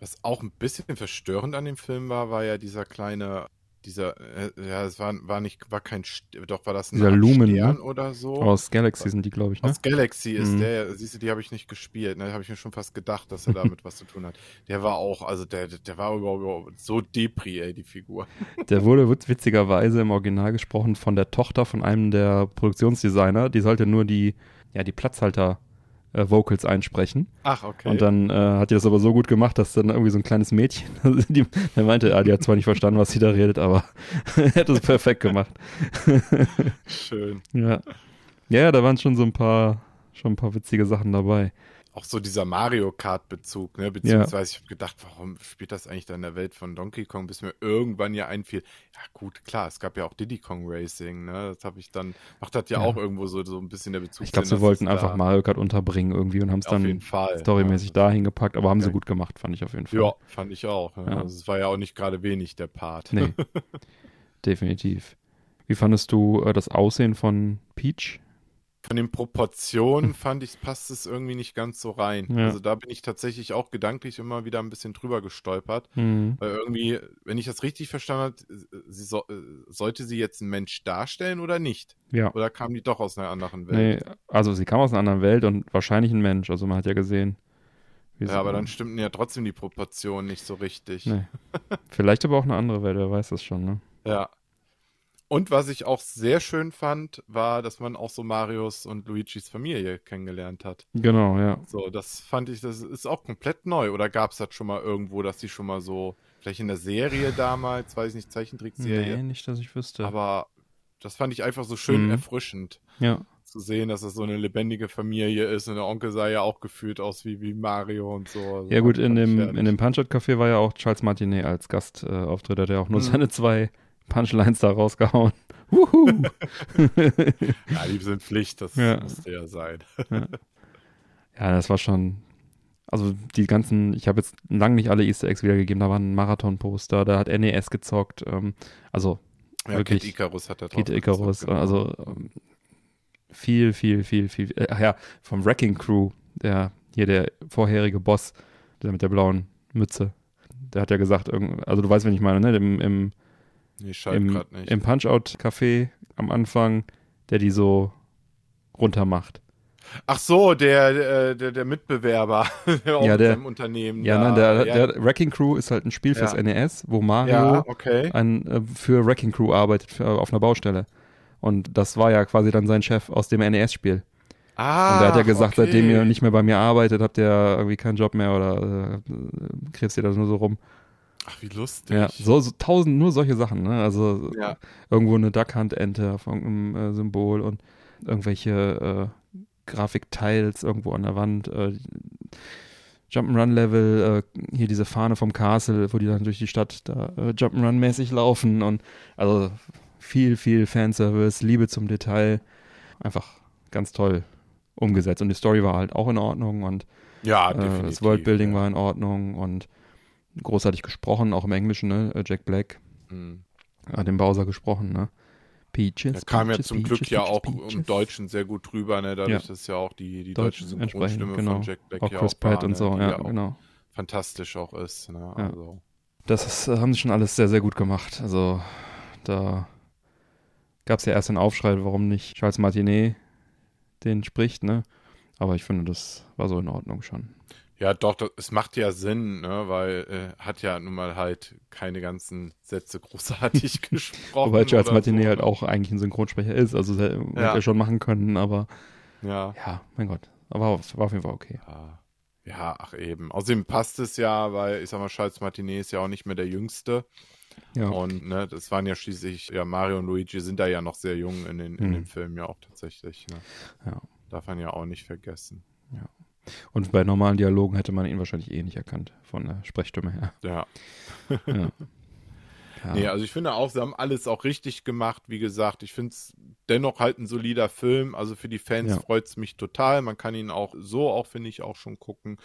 C: Was auch ein bisschen verstörend an dem Film war, war ja dieser kleine, dieser, äh, ja, es war, war nicht, war kein, doch war das ein
B: Dieser Lumen, ne?
C: Stern oder so.
B: Aus Galaxy sind die, glaube ich, ne?
C: Aus Galaxy ist
B: Mhm.
C: der, siehst du, die habe ich nicht gespielt, ne? Da habe ich mir schon fast gedacht, dass er damit was zu tun hat. Der war auch, also der, der war überhaupt so Depri, ey, die Figur.
B: Der wurde witz- witzigerweise im Original gesprochen von der Tochter von einem der Produktionsdesigner. Die sollte nur die, ja, die Platzhalter äh, Vocals einsprechen.
C: Ach, okay.
B: Und dann äh, hat die das aber so gut gemacht, dass dann irgendwie so ein kleines Mädchen, *laughs* die, der meinte, ah, die hat zwar nicht verstanden, was sie da redet, aber er *laughs* hat es perfekt gemacht.
C: Schön.
B: ja. Ja, da waren schon so ein paar, schon ein paar witzige Sachen dabei.
C: Auch so dieser Mario Kart-Bezug, ne? Beziehungsweise ich habe gedacht, warum spielt das eigentlich da in der Welt von Donkey Kong, bis mir irgendwann ja einfiel. Ja, gut, klar, es gab ja auch Diddy Kong Racing, ne? Das habe ich dann, macht das ja,
B: Ja.
C: auch irgendwo so, so ein bisschen der Bezug.
B: Ich glaube, sie wollten einfach
C: da,
B: Mario Kart unterbringen irgendwie und haben es dann
C: Fall.
B: storymäßig
C: ja.
B: dahin gepackt, aber haben sie gut gemacht, fand ich auf jeden Fall.
C: Ja, fand ich auch. Ne?
B: Ja.
C: Also es war ja auch nicht gerade wenig, der Part.
B: Nee, *laughs* definitiv. Wie fandest du äh, das Aussehen von Peach?
C: Von den Proportionen fand ich, passt es irgendwie nicht ganz so rein.
B: Ja.
C: Also da bin ich tatsächlich auch gedanklich immer wieder ein bisschen drüber gestolpert.
B: Hm.
C: Weil irgendwie, wenn ich das richtig verstanden habe, sie so, äh, sollte sie jetzt einen Mensch darstellen oder nicht?
B: Ja.
C: Oder kam die doch aus einer anderen Welt?
B: Nee, also sie kam aus einer anderen Welt und wahrscheinlich ein Mensch. Also man hat ja gesehen. wie
C: Ja, aber dann stimmten ja trotzdem die Proportionen nicht so richtig.
B: Nee. *laughs* Vielleicht aber auch eine andere Welt, wer weiß das schon, ne?
C: Ja. Und was ich auch sehr schön fand, war, dass man auch so Marios und Luigis Familie kennengelernt hat.
B: Genau, ja.
C: So, das fand ich, das ist auch komplett neu. Oder gab es das schon mal irgendwo, dass die schon mal so, vielleicht in der Serie damals, weiß ich nicht, Zeichentrickserie.
B: Nee, nicht, dass ich wüsste.
C: Aber das fand ich einfach so schön
B: Mhm.
C: erfrischend.
B: ja.
C: Zu sehen, dass das so eine lebendige Familie ist und der Onkel sah ja auch gefühlt aus wie, wie Mario und so. Also
B: Ja gut, in dem, in dem Punch-Out-Café war ja auch Charles Martinet als Gastauftritt, äh, hat er auch nur
C: Mhm.
B: seine zwei Punchlines da rausgehauen. *laughs*
C: Ja, die sind Pflicht, das
B: Ja.
C: musste ja sein.
B: ja, das war schon. Also die ganzen, ich habe jetzt lang nicht alle Easter Eggs wiedergegeben, da war ein Marathon-Poster, da hat NES gezockt, ähm, also
C: Ja,
B: Wirklich.
C: Kid Icarus hat da drauf
B: Kid Icarus,
C: gezockt, genau.
B: also ähm, viel, viel, viel, viel. Äh, ach ja, vom Wrecking Crew, der hier der vorherige Boss, der mit der blauen Mütze, der hat ja gesagt, also du weißt, wen ich meine, ne? Im, im,
C: Nee, schalt
B: im,
C: nicht.
B: im Punch-Out-Café am Anfang, der die so runter macht.
C: Ach so, der, der, der, der Mitbewerber *laughs*
B: Ja, der-
C: seinem Unternehmen.
B: Ja,
C: da,
B: nein, der,
C: ja,
B: der Wrecking Crew ist halt ein Spiel fürs
C: Ja.
B: NES, wo Mario
C: ja, okay.
B: ein, äh, für Wrecking Crew arbeitet, für, auf einer Baustelle. Und das war ja quasi dann sein Chef aus dem NES-Spiel.
C: Ah,
B: Und der hat ja gesagt,
C: okay.
B: seitdem ihr nicht mehr bei mir arbeitet, habt ihr irgendwie keinen Job mehr oder äh, krebst ihr da nur so rum.
C: Ach, wie lustig.
B: Ja, so, so tausend, nur solche Sachen, ne? Also
C: Ja.
B: irgendwo eine Duckhand-Ente auf irgendeinem äh, Symbol und irgendwelche äh, Grafikteils irgendwo an der Wand. Äh, Jump'n'Run-Level, äh, hier diese Fahne vom Castle, wo die dann durch die Stadt da äh, Jump'n'Run-mäßig laufen und also viel, viel Fanservice, Liebe zum Detail. Einfach ganz toll umgesetzt. Und die Story war halt auch in Ordnung und
C: Ja,
B: äh, das Worldbuilding
C: ja.
B: war in Ordnung und großartig gesprochen, auch im Englischen, ne? Äh, Jack Black
C: Mhm.
B: hat den Bowser gesprochen, ne? Peaches.
C: Der kam ja
B: Peaches,
C: zum
B: Peaches,
C: Glück ja
B: Peaches,
C: auch
B: Peaches.
C: im Deutschen sehr gut drüber, ne? Dadurch,
B: Ja.
C: dass ja auch die, die
B: Deutsch
C: deutsche Synchronstimme
B: genau.
C: von Jack Black
B: Auch
C: ja
B: Chris
C: auch war,
B: Pratt und
C: ne?
B: so, ja,
C: auch
B: genau.
C: fantastisch auch ist. Ne?
B: Ja.
C: Also,
B: Das ist, äh, haben sie schon alles sehr, sehr gut gemacht. Also da gab es ja erst einen Aufschrei, warum nicht Charles Martinet den spricht, ne? Aber ich finde, das war so in Ordnung schon.
C: Ja, doch, das, es macht ja Sinn, ne? weil äh, hat ja nun mal halt keine ganzen Sätze großartig *laughs* gesprochen.
B: Wobei Charles Martinet
C: so,
B: halt auch eigentlich ein Synchronsprecher ist, also hätte
C: Ja.
B: er schon machen können, aber
C: Ja.
B: ja, mein Gott. Aber war auf jeden Fall okay.
C: Ja. Ja, ach eben. Außerdem passt es ja, weil ich sag mal, Charles Martinet ist ja auch nicht mehr der Jüngste.
B: Ja.
C: Und ne, das waren ja schließlich, ja, Mario und Luigi sind da ja noch sehr jung in den, in
B: Mhm.
C: den Filmen ja auch tatsächlich. Ne?
B: Ja.
C: Darf man ja auch nicht vergessen.
B: Und bei normalen Dialogen hätte man ihn wahrscheinlich eh nicht erkannt, von der Sprechstimme her.
C: Ja.
B: Ja. Ja. *laughs*
C: Nee, also ich finde auch, sie haben alles auch richtig gemacht. Wie gesagt, ich finde es dennoch halt ein solider Film. Also für die Fans
B: Ja.
C: freut es mich total. Man kann ihn auch so auch, finde ich, auch schon gucken.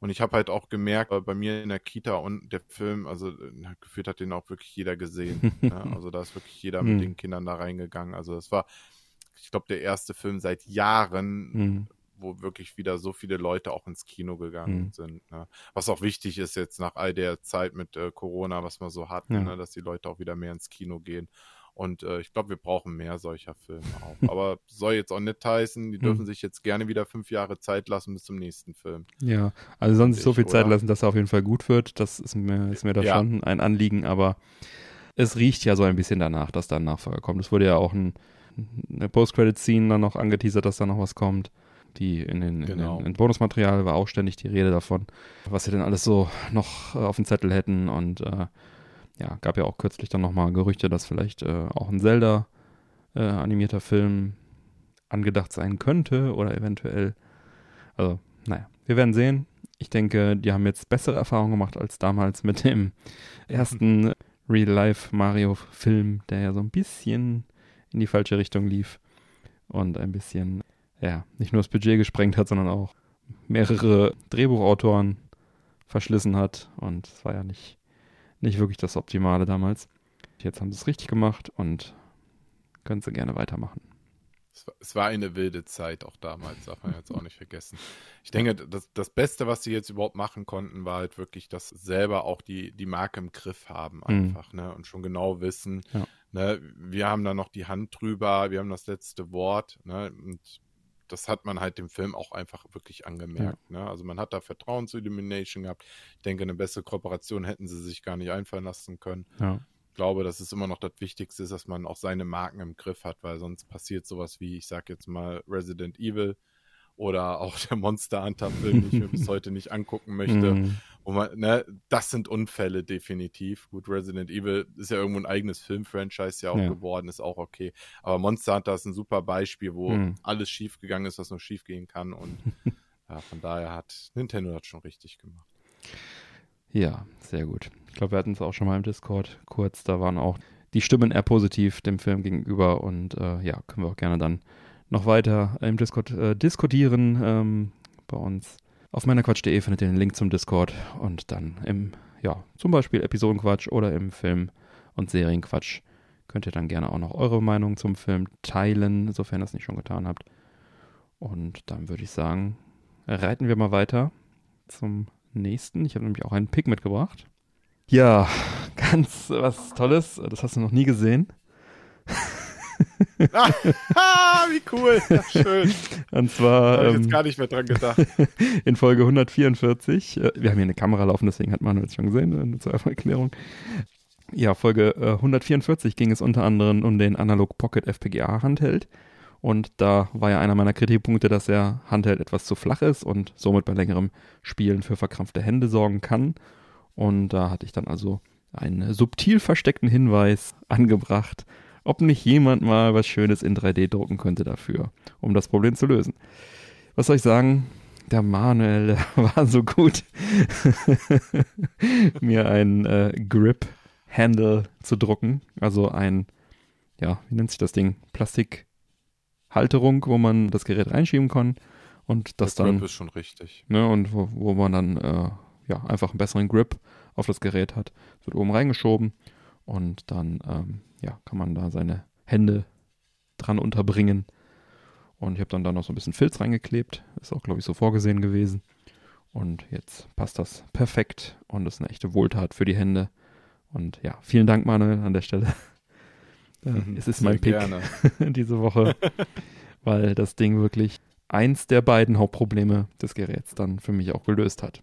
C: Und ich habe halt auch gemerkt, äh, bei mir in der Kita und der Film, also gefühlt hat den auch wirklich jeder gesehen. *laughs* ne? Also da ist wirklich jeder mit den Kindern da reingegangen. Also das war, ich glaube, der erste Film seit Jahren,
B: Mhm.
C: Wo wirklich wieder so viele Leute auch ins Kino gegangen
B: Mhm.
C: sind. Ne? Was auch wichtig ist jetzt nach all der Zeit mit äh, Corona, was wir so hatten,
B: Ja.
C: ne? dass die Leute auch wieder mehr ins Kino gehen. Und äh, ich glaube, wir brauchen mehr solcher Filme auch. *laughs* Aber soll jetzt auch nicht heißen, die dürfen
B: Mhm.
C: sich jetzt gerne wieder fünf Jahre Zeit lassen bis zum nächsten Film.
B: Ja, also sonst so
C: Ich,
B: viel Zeit
C: oder?
B: lassen, dass er auf jeden Fall gut wird. Das ist mir, ist mir da
C: Ja.
B: schon ein Anliegen, aber es riecht ja so ein bisschen danach, dass da ein Nachfolger kommt. Es wurde ja auch ein, eine Post-Credit-Scene dann noch angeteasert, dass da noch was kommt. Die in den,
C: Genau.
B: in den in Bonusmaterial war auch ständig die Rede davon, was sie denn alles so noch äh, auf dem Zettel hätten und äh, ja, gab ja auch kürzlich dann nochmal Gerüchte, dass vielleicht äh, auch ein Zelda äh, animierter Film angedacht sein könnte oder eventuell. Also, naja, wir werden sehen. Ich denke, die haben jetzt bessere Erfahrungen gemacht als damals mit dem *laughs* ersten Real-Life-Mario-Film, der ja so ein bisschen in die falsche Richtung lief und ein bisschen, ja, nicht nur das Budget gesprengt hat, sondern auch mehrere Drehbuchautoren verschlissen hat und es war ja nicht, nicht wirklich das Optimale damals. Jetzt haben sie es richtig gemacht und können sie gerne weitermachen.
C: Es war, eine wilde Zeit auch damals, darf man jetzt auch nicht vergessen. Ich denke, das, das Beste, was sie jetzt überhaupt machen konnten, war halt wirklich, dass selber auch die, die Marke im Griff haben einfach, ne? Und schon genau wissen,
B: Ja.
C: ne, wir haben da noch die Hand drüber, wir haben das letzte Wort, ne? Und das hat man halt dem Film auch einfach wirklich angemerkt. Ne? Also man hat da Vertrauen zu Illumination gehabt. Ich denke, eine bessere Kooperation hätten sie sich gar nicht einfallen lassen können
B: Ja.
C: Ich glaube, dass es immer noch das Wichtigste ist, dass man auch seine Marken im Griff hat, weil sonst passiert sowas wie, ich sag jetzt mal, Resident Evil oder auch der Monster Hunter Film, den ich mir bis *laughs* heute nicht angucken möchte.
B: Mm,
C: Wo man, ne, das sind Unfälle definitiv. Gut, Resident Evil ist ja irgendwo ein eigenes Filmfranchise ja auch
B: Ja.
C: geworden, ist auch okay. Aber Monster Hunter ist ein super Beispiel, wo
B: Mhm.
C: alles schief gegangen ist, was nur schief gehen kann. Und *laughs* ja, von daher hat Nintendo das schon richtig gemacht.
B: Ja, sehr gut. Ich glaube, wir hatten es auch schon mal im Discord kurz. Da waren auch die Stimmen eher positiv dem Film gegenüber und äh, ja, können wir auch gerne dann noch weiter im Discord äh, diskutieren. Ähm, bei uns auf meinerquatsch.de findet ihr den Link zum Discord und dann im, ja, zum Beispiel Episodenquatsch oder im Film- und Serienquatsch könnt ihr dann gerne auch noch eure Meinung zum Film teilen, sofern ihr das nicht schon getan habt. Und dann würde ich sagen, reiten wir mal weiter zum nächsten. Ich habe nämlich auch einen Pick mitgebracht. Ja, *laughs* ganz was Tolles. Das hast du noch nie gesehen. *laughs*
C: ah, *laughs* wie cool. Ja, schön.
B: Und zwar
C: Habe ich
B: ähm,
C: jetzt gar nicht mehr dran gedacht. *laughs*
B: in Folge 144. Äh, wir haben hier eine Kamera laufen, deswegen hat man es schon gesehen, äh, nur zur Erklärung. Ja, Folge äh, 144 ging es unter anderem um den Analog Pocket FPGA Handheld. Und da war ja einer meiner Kritikpunkte, dass der Handheld etwas zu flach ist und somit bei längerem Spielen für verkrampfte Hände sorgen kann. Und da hatte ich dann also einen subtil versteckten Hinweis angebracht, ob nicht jemand mal was Schönes in 3D drucken könnte dafür, um das Problem zu lösen. Was soll ich sagen? Der Manuel *laughs* war so gut, *laughs* mir ein äh, Grip-Handle zu drucken. Also ein, ja, wie nennt sich das Ding? Plastikhalterung, wo man das Gerät reinschieben kann. Und das
C: Der
B: dann
C: Grip ist schon richtig.
B: ne, und wo, wo man dann äh, ja einfach einen besseren Grip auf das Gerät hat. Es wird oben reingeschoben und dann ähm, ja, kann man da seine Hände dran unterbringen. Und ich habe dann da noch so ein bisschen Filz reingeklebt. Ist auch, glaube ich, so vorgesehen gewesen. Und jetzt passt das perfekt und ist eine echte Wohltat für die Hände. Und ja, vielen Dank, Manuel, an der Stelle. *laughs* Äh,
C: Mhm,
B: es ist mein Pick
C: gerne. *laughs*
B: diese Woche, *laughs* weil das Ding wirklich eins der beiden Hauptprobleme des Geräts dann für mich auch gelöst hat.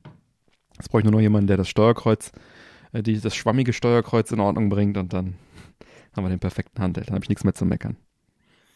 B: Jetzt brauche ich nur noch jemanden, der das Steuerkreuz, die, das schwammige Steuerkreuz in Ordnung bringt und dann *laughs* haben wir den perfekten Handheld. Dann habe ich nichts mehr zu meckern.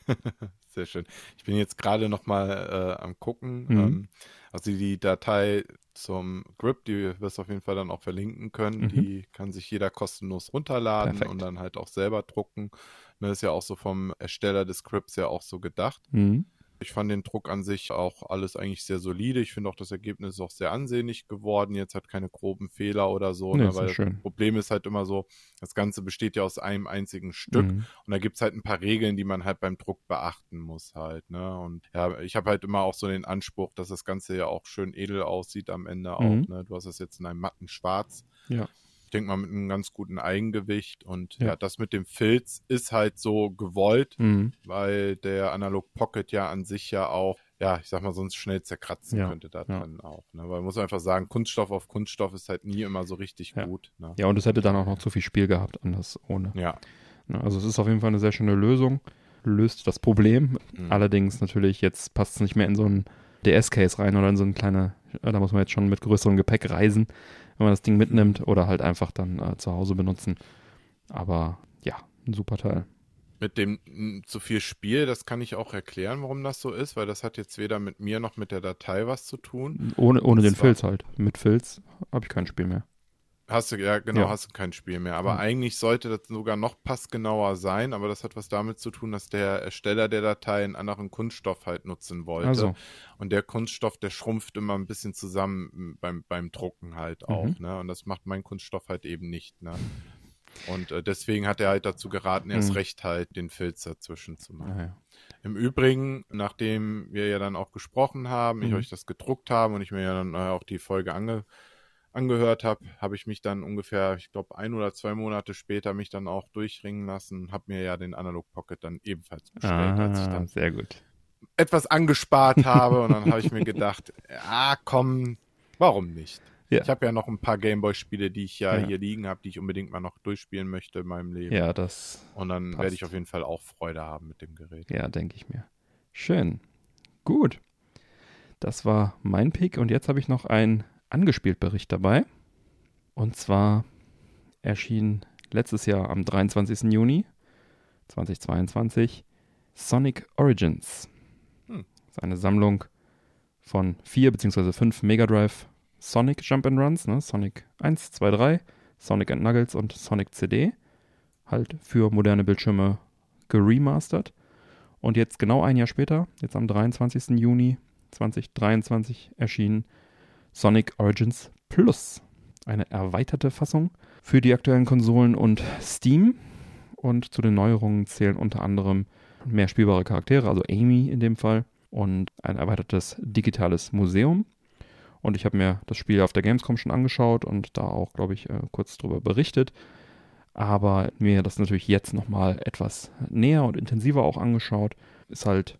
B: *laughs*
C: Sehr schön. Ich bin jetzt gerade noch mal äh, am gucken.
B: Mhm.
C: Ähm, also die Datei zum Grip, die wirst du auf jeden Fall dann auch verlinken können.
B: Mhm.
C: Die kann sich jeder kostenlos runterladen
B: Perfekt.
C: und dann halt auch selber drucken. Das ist ja auch so vom Ersteller des Grips ja auch so gedacht.
B: Mhm.
C: Ich fand den Druck an sich auch alles eigentlich sehr solide. Ich finde auch das Ergebnis ist auch sehr ansehnlich geworden. Jetzt hat keine groben Fehler oder so,
B: Nee,
C: ne, weil
B: schön.
C: das Problem ist halt immer so, das Ganze besteht ja aus einem einzigen Stück
B: Mhm.
C: und da gibt's halt ein paar Regeln, die man halt beim Druck beachten muss halt, ne? Und ja, ich habe halt immer auch so den Anspruch, dass das Ganze ja auch schön edel aussieht am Ende auch,
B: Mhm.
C: ne? Du hast das jetzt in einem matten Schwarz.
B: Ja.
C: Ich denke mal mit einem ganz guten Eigengewicht und
B: Ja.
C: ja, das mit dem Filz ist halt so gewollt,
B: Mhm.
C: weil der Analog Pocket ja an sich ja auch, ja, ich sag mal, sonst schnell zerkratzen
B: Ja,
C: könnte da
B: ja.
C: dran auch. Ne? Weil man muss einfach sagen, Kunststoff auf Kunststoff ist halt nie immer so richtig
B: Ja.
C: gut. Ne?
B: Ja, und es hätte dann auch noch zu viel Spiel gehabt, anders ohne.
C: Ja.
B: Ne, Also es ist auf jeden Fall eine sehr schöne Lösung, löst das Problem.
C: Mhm.
B: Allerdings natürlich, jetzt passt es nicht mehr in so einen DS-Case rein oder in so ein kleine, da muss man jetzt schon mit größerem Gepäck reisen, wenn man das Ding mitnimmt oder halt einfach dann äh, zu Hause benutzen. Aber ja, ein super Teil.
C: Mit dem m, zu viel Spiel, das kann ich auch erklären, warum das so ist, weil das hat jetzt weder mit mir noch mit der Datei was zu tun.
B: Ohne, ohne
C: Das
B: den Filz halt. Mit Filz habe ich kein Spiel mehr.
C: Hast du, ja, genau,
B: Ja.
C: hast du kein Spiel mehr. Aber
B: Mhm.
C: eigentlich sollte das sogar noch passgenauer sein, aber das hat was damit zu tun, dass der Ersteller der Datei einen anderen Kunststoff halt nutzen wollte.
B: Also,
C: Und der Kunststoff, der schrumpft immer ein bisschen zusammen m, beim, beim Drucken halt auch,
B: Mhm.
C: ne? Und das macht mein Kunststoff halt eben nicht, ne? Und äh, deswegen hat er halt dazu geraten, erst
B: Mhm.
C: recht halt den Filz dazwischen zu machen.
B: naja.
C: Im Übrigen, nachdem wir ja dann auch gesprochen haben, ich
B: Mhm.
C: euch das gedruckt habe und ich mir ja dann äh, auch die Folge ange angehört habe, habe ich mich dann ungefähr, ich glaube, ein oder zwei Monate später mich dann auch durchringen lassen, habe mir ja den Analog Pocket dann ebenfalls bestellt, als ich
B: Ah,
C: dann
B: sehr gut.
C: etwas angespart *laughs* habe und dann habe ich mir gedacht, ah komm, warum nicht?
B: Ja.
C: Ich habe ja noch ein paar Gameboy-Spiele, die ich ja,
B: Ja.
C: hier liegen habe, die ich unbedingt mal noch durchspielen möchte in meinem Leben.
B: Ja, das,
C: Und dann
B: passt.
C: werde ich auf jeden Fall auch Freude haben mit dem Gerät.
B: ja, denke ich mir. Schön. Gut. Das war mein Pick und jetzt habe ich noch einen angespielt Bericht dabei. Und zwar erschien letztes Jahr am 23. Juni 2022 Sonic Origins.
C: Hm.
B: Das ist eine Sammlung von vier beziehungsweise fünf Mega Drive Sonic Jump'n'Runs, ne? Sonic 1, 2, 3, Sonic and Nuggets und Sonic CD. Halt für moderne Bildschirme geremastert. Und jetzt genau ein Jahr später, jetzt am 23. Juni 2023 erschien Sonic Origins Plus. Eine erweiterte Fassung für die aktuellen Konsolen und Steam. Und zu den Neuerungen zählen unter anderem mehr spielbare Charaktere, also Amy in dem Fall, und ein erweitertes digitales Museum. Und ich habe mir das Spiel auf der Gamescom schon angeschaut und da auch, glaube ich, äh, kurz drüber berichtet. Aber mir das natürlich jetzt nochmal etwas näher und intensiver auch angeschaut. Ist halt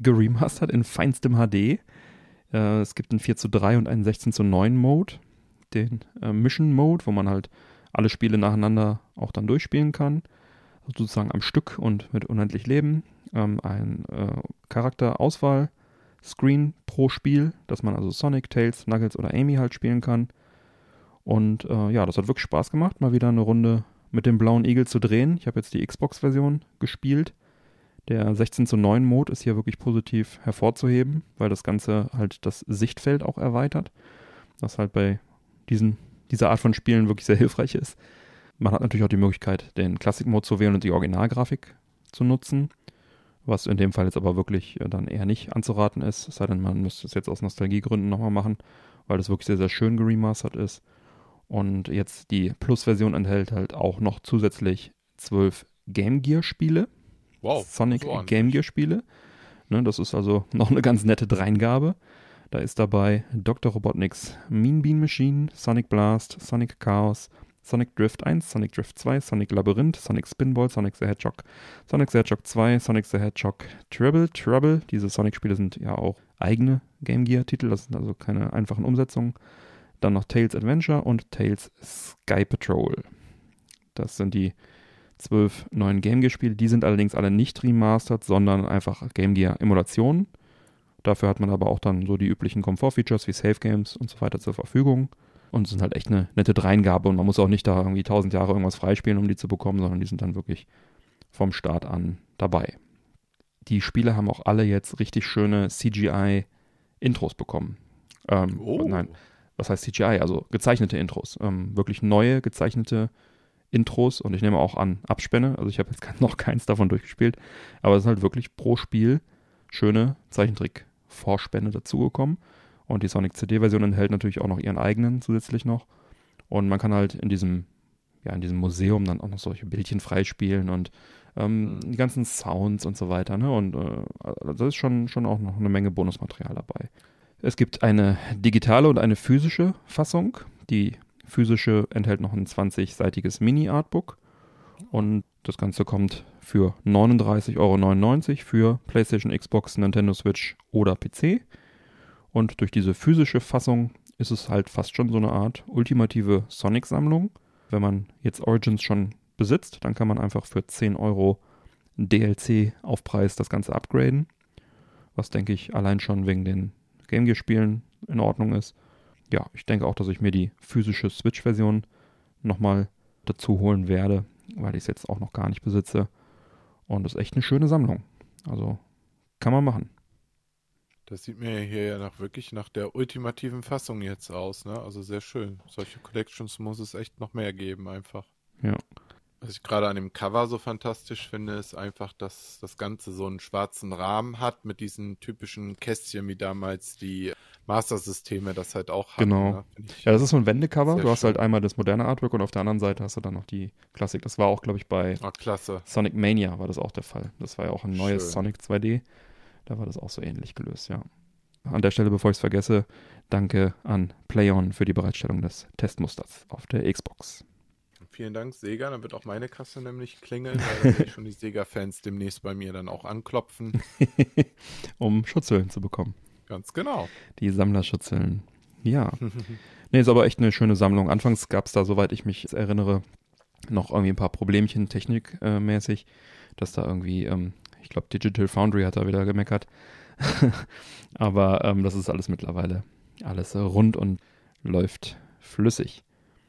B: geremastert in feinstem HD. Äh, es gibt einen 4 zu 3 und einen 16 zu 9 Mode. Den äh, Mission Mode, wo man halt alle Spiele nacheinander auch dann durchspielen kann. Sozusagen am Stück und mit unendlich Leben. Ähm, ein äh, Charakterauswahl-Screen pro Spiel, dass man also Sonic, Tails, Knuckles oder Amy halt spielen kann. Und äh, ja, das hat wirklich Spaß gemacht, mal wieder eine Runde mit dem blauen Igel zu drehen. Ich habe jetzt die Xbox-Version gespielt. Der 16 zu 9 Mode ist hier wirklich positiv hervorzuheben, weil das Ganze halt das Sichtfeld auch erweitert, was halt bei diesen, dieser Art von Spielen wirklich sehr hilfreich ist. Man hat natürlich auch die Möglichkeit, den Classic-Mode zu wählen und die Originalgrafik zu nutzen, was in dem Fall jetzt aber wirklich äh, dann eher nicht anzuraten ist, es sei denn, man müsste es jetzt aus Nostalgiegründen nochmal machen, weil das wirklich sehr, sehr schön geremastert ist. Und jetzt die Plus-Version enthält halt auch noch zusätzlich zwölf Game Gear-Spiele.
C: Wow.
B: Sonic
C: so.
B: Game Gear Spiele. Ne, das ist also *laughs* noch eine ganz nette Dreingabe. Da ist dabei Dr. Robotniks Mean Bean Machine, Sonic Blast, Sonic Chaos, Sonic Drift 1, Sonic Drift 2, Sonic Labyrinth, Sonic Spinball, Sonic the Hedgehog, Sonic the Hedgehog 2, Sonic the Hedgehog Trouble, Trouble. Diese Sonic-Spiele sind ja auch eigene Game Gear-Titel, das sind also keine einfachen Umsetzungen. Dann noch Tails Adventure und Tails Sky Patrol. Das sind die zwölf neuen Game Gear-Spiele. Die sind allerdings alle nicht remastered, sondern einfach Game Gear-Emulationen. Dafür hat man aber auch dann so die üblichen Komfort-Features wie Save Games und so weiter zur Verfügung. Und sind halt echt eine nette Dreingabe und man muss auch nicht da irgendwie tausend Jahre irgendwas freispielen, um die zu bekommen, sondern die sind dann wirklich vom Start an dabei. Die Spiele haben auch alle jetzt richtig schöne CGI-Intros bekommen. Ähm,
C: Oh.
B: Nein, was heißt CGI? Also gezeichnete Intros. Ähm, wirklich neue gezeichnete Intros und ich nehme auch an Abspänne. Also ich habe jetzt *laughs* noch keins davon durchgespielt, aber es ist halt wirklich pro Spiel schöne Zeichentrick-Vorspänne dazugekommen. Und die Sonic CD-Version enthält natürlich auch noch ihren eigenen zusätzlich noch. Und man kann halt in diesem, ja, in diesem Museum dann auch noch solche Bildchen freispielen und ähm, die ganzen Sounds und so weiter. Ne? Und äh, also da ist schon, schon auch noch eine Menge Bonusmaterial dabei. Es gibt eine digitale und eine physische Fassung. Die physische enthält noch ein 20-seitiges Mini-Artbook. Und das Ganze kommt für 39,99 Euro für PlayStation, Xbox, Nintendo Switch oder PC. Und durch diese physische Fassung ist es halt fast schon so eine Art ultimative Sonic-Sammlung. Wenn man jetzt Origins schon besitzt, dann kann man einfach für 10 Euro DLC-Aufpreis das Ganze upgraden. Was denke ich allein schon wegen den Game Gear-Spielen in Ordnung ist. Ja, ich denke auch, dass ich mir die physische Switch-Version nochmal dazu holen werde, weil ich es jetzt auch noch gar nicht besitze. Und das ist echt eine schöne Sammlung. Also kann man machen.
C: Das sieht mir hier ja nach, wirklich nach der ultimativen Fassung jetzt aus, ne? Also sehr schön. Solche Collections muss es echt noch mehr geben, einfach.
B: Ja.
C: Was ich gerade an dem Cover so fantastisch finde, ist einfach, dass das Ganze so einen schwarzen Rahmen hat mit diesen typischen Kästchen, wie damals die Master-Systeme das halt auch
B: hatten. Genau. Ne? Ja, das ist so ein Wendecover. Du hast halt einmal das moderne Artwork und auf der anderen Seite hast du dann noch die Klassik. Das war auch, glaube ich, bei
C: oh,
B: Sonic Mania war das auch der Fall. Das war ja auch ein neues Schön. Sonic 2D. Da war das auch so ähnlich gelöst, ja. An der Stelle, bevor ich es vergesse, danke an PlayOn für die Bereitstellung des Testmusters auf der Xbox.
C: Vielen Dank, Sega. Dann wird auch meine Kasse nämlich klingeln, weil dann *laughs* schon die Sega-Fans demnächst bei mir dann auch anklopfen. *laughs*
B: um Schutzhüllen zu bekommen.
C: Ganz genau.
B: Die Sammlerschutzhüllen. Ja. *laughs* nee, ist aber echt eine schöne Sammlung. Anfangs gab es da, soweit ich mich erinnere, noch irgendwie ein paar Problemchen technikmäßig, dass da irgendwie, ähm, ich glaube, Digital Foundry hat da wieder gemeckert. aber ähm, das ist alles mittlerweile alles rund und läuft flüssig.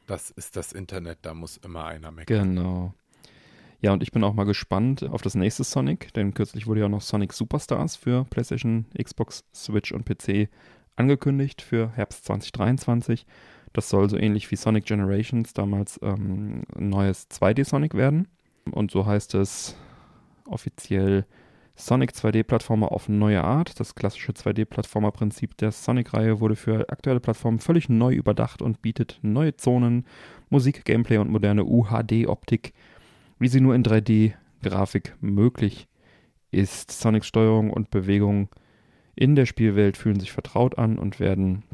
C: Das ist das Internet, da muss immer einer meckern.
B: Genau. Ja, und ich bin auch mal gespannt auf das nächste Sonic, denn kürzlich wurde ja noch Sonic Superstars für PlayStation, Xbox, Switch und PC angekündigt für Herbst 2023. Das soll so ähnlich wie Sonic Generations damals ähm, ein neues 2D-Sonic werden. Und so heißt es offiziell Sonic 2D-Plattformer auf neue Art. Das klassische 2D-Plattformer-Prinzip der Sonic-Reihe wurde für aktuelle Plattformen völlig neu überdacht und bietet neue Zonen, Musik, Gameplay und moderne UHD-Optik, wie sie nur in 3D-Grafik möglich ist. Sonics Steuerung und Bewegung in der Spielwelt fühlen sich vertraut an und werden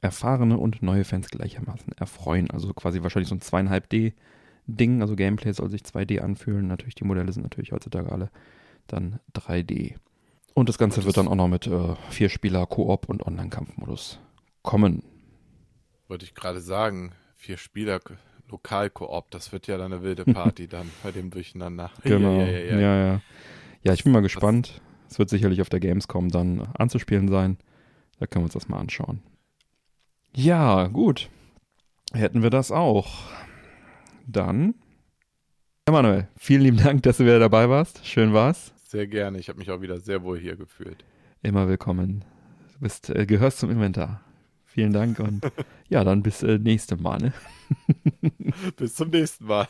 B: erfahrene und neue Fans gleichermaßen erfreuen. Also quasi wahrscheinlich so ein 2,5D-Ding. Also Gameplay soll sich 2D anfühlen. Natürlich, die Modelle sind natürlich heutzutage alle dann 3D. Und das Ganze das wird dann auch noch mit äh, Vier-Spieler Koop und Online-Kampfmodus kommen.
C: Wollte ich gerade sagen, Vier-Spieler Lokal-Koop, das wird ja dann eine wilde *laughs* Party dann bei dem Durcheinander. *laughs*
B: Genau, ja, ja, ja. ja, ja. ja ich bin mal gespannt. Es wird sicherlich auf der Gamescom dann anzuspielen sein. Da können wir uns das mal anschauen. Ja, gut. Hätten wir das auch. Dann Manuel, vielen lieben Dank, dass du wieder dabei warst. Schön war's.
C: Sehr gerne. Ich habe mich auch wieder sehr wohl hier gefühlt.
B: Immer willkommen. Du bist, äh, gehörst zum Inventar. Vielen Dank und *laughs* ja, dann bis äh, nächste Mal. Ne? *laughs*
C: bis zum nächsten Mal.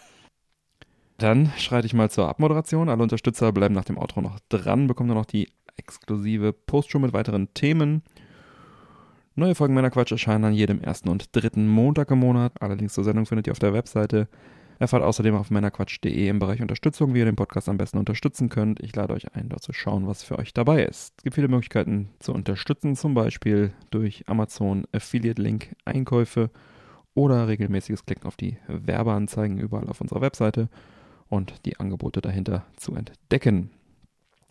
B: Dann schreite ich mal zur Abmoderation. Alle Unterstützer bleiben nach dem Outro noch dran, bekommen dann noch die exklusive Postshow mit weiteren Themen. Neue Folgen Männerquatsch erscheinen an jedem ersten und dritten Montag im Monat. Allerdings zur Sendung findet ihr auf der Webseite Erfahrt außerdem auf männerquatsch.de im Bereich Unterstützung, wie ihr den Podcast am besten unterstützen könnt. Ich lade euch ein, dort zu schauen, was für euch dabei ist. Es gibt viele Möglichkeiten zu unterstützen, zum Beispiel durch Amazon Affiliate Link Einkäufe oder regelmäßiges Klicken auf die Werbeanzeigen überall auf unserer Webseite und die Angebote dahinter zu entdecken.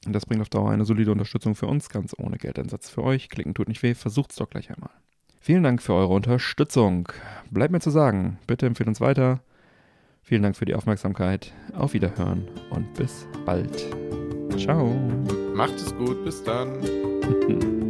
B: Das bringt auf Dauer eine solide Unterstützung für uns, ganz ohne Geldeinsatz für euch. Klicken tut nicht weh, versucht's doch gleich einmal. Vielen Dank für eure Unterstützung. Bleibt mir zu sagen, bitte empfehlt uns weiter. Vielen Dank für die Aufmerksamkeit. Auf Wiederhören und bis bald. Ciao.
C: Macht es gut. Bis dann. *laughs*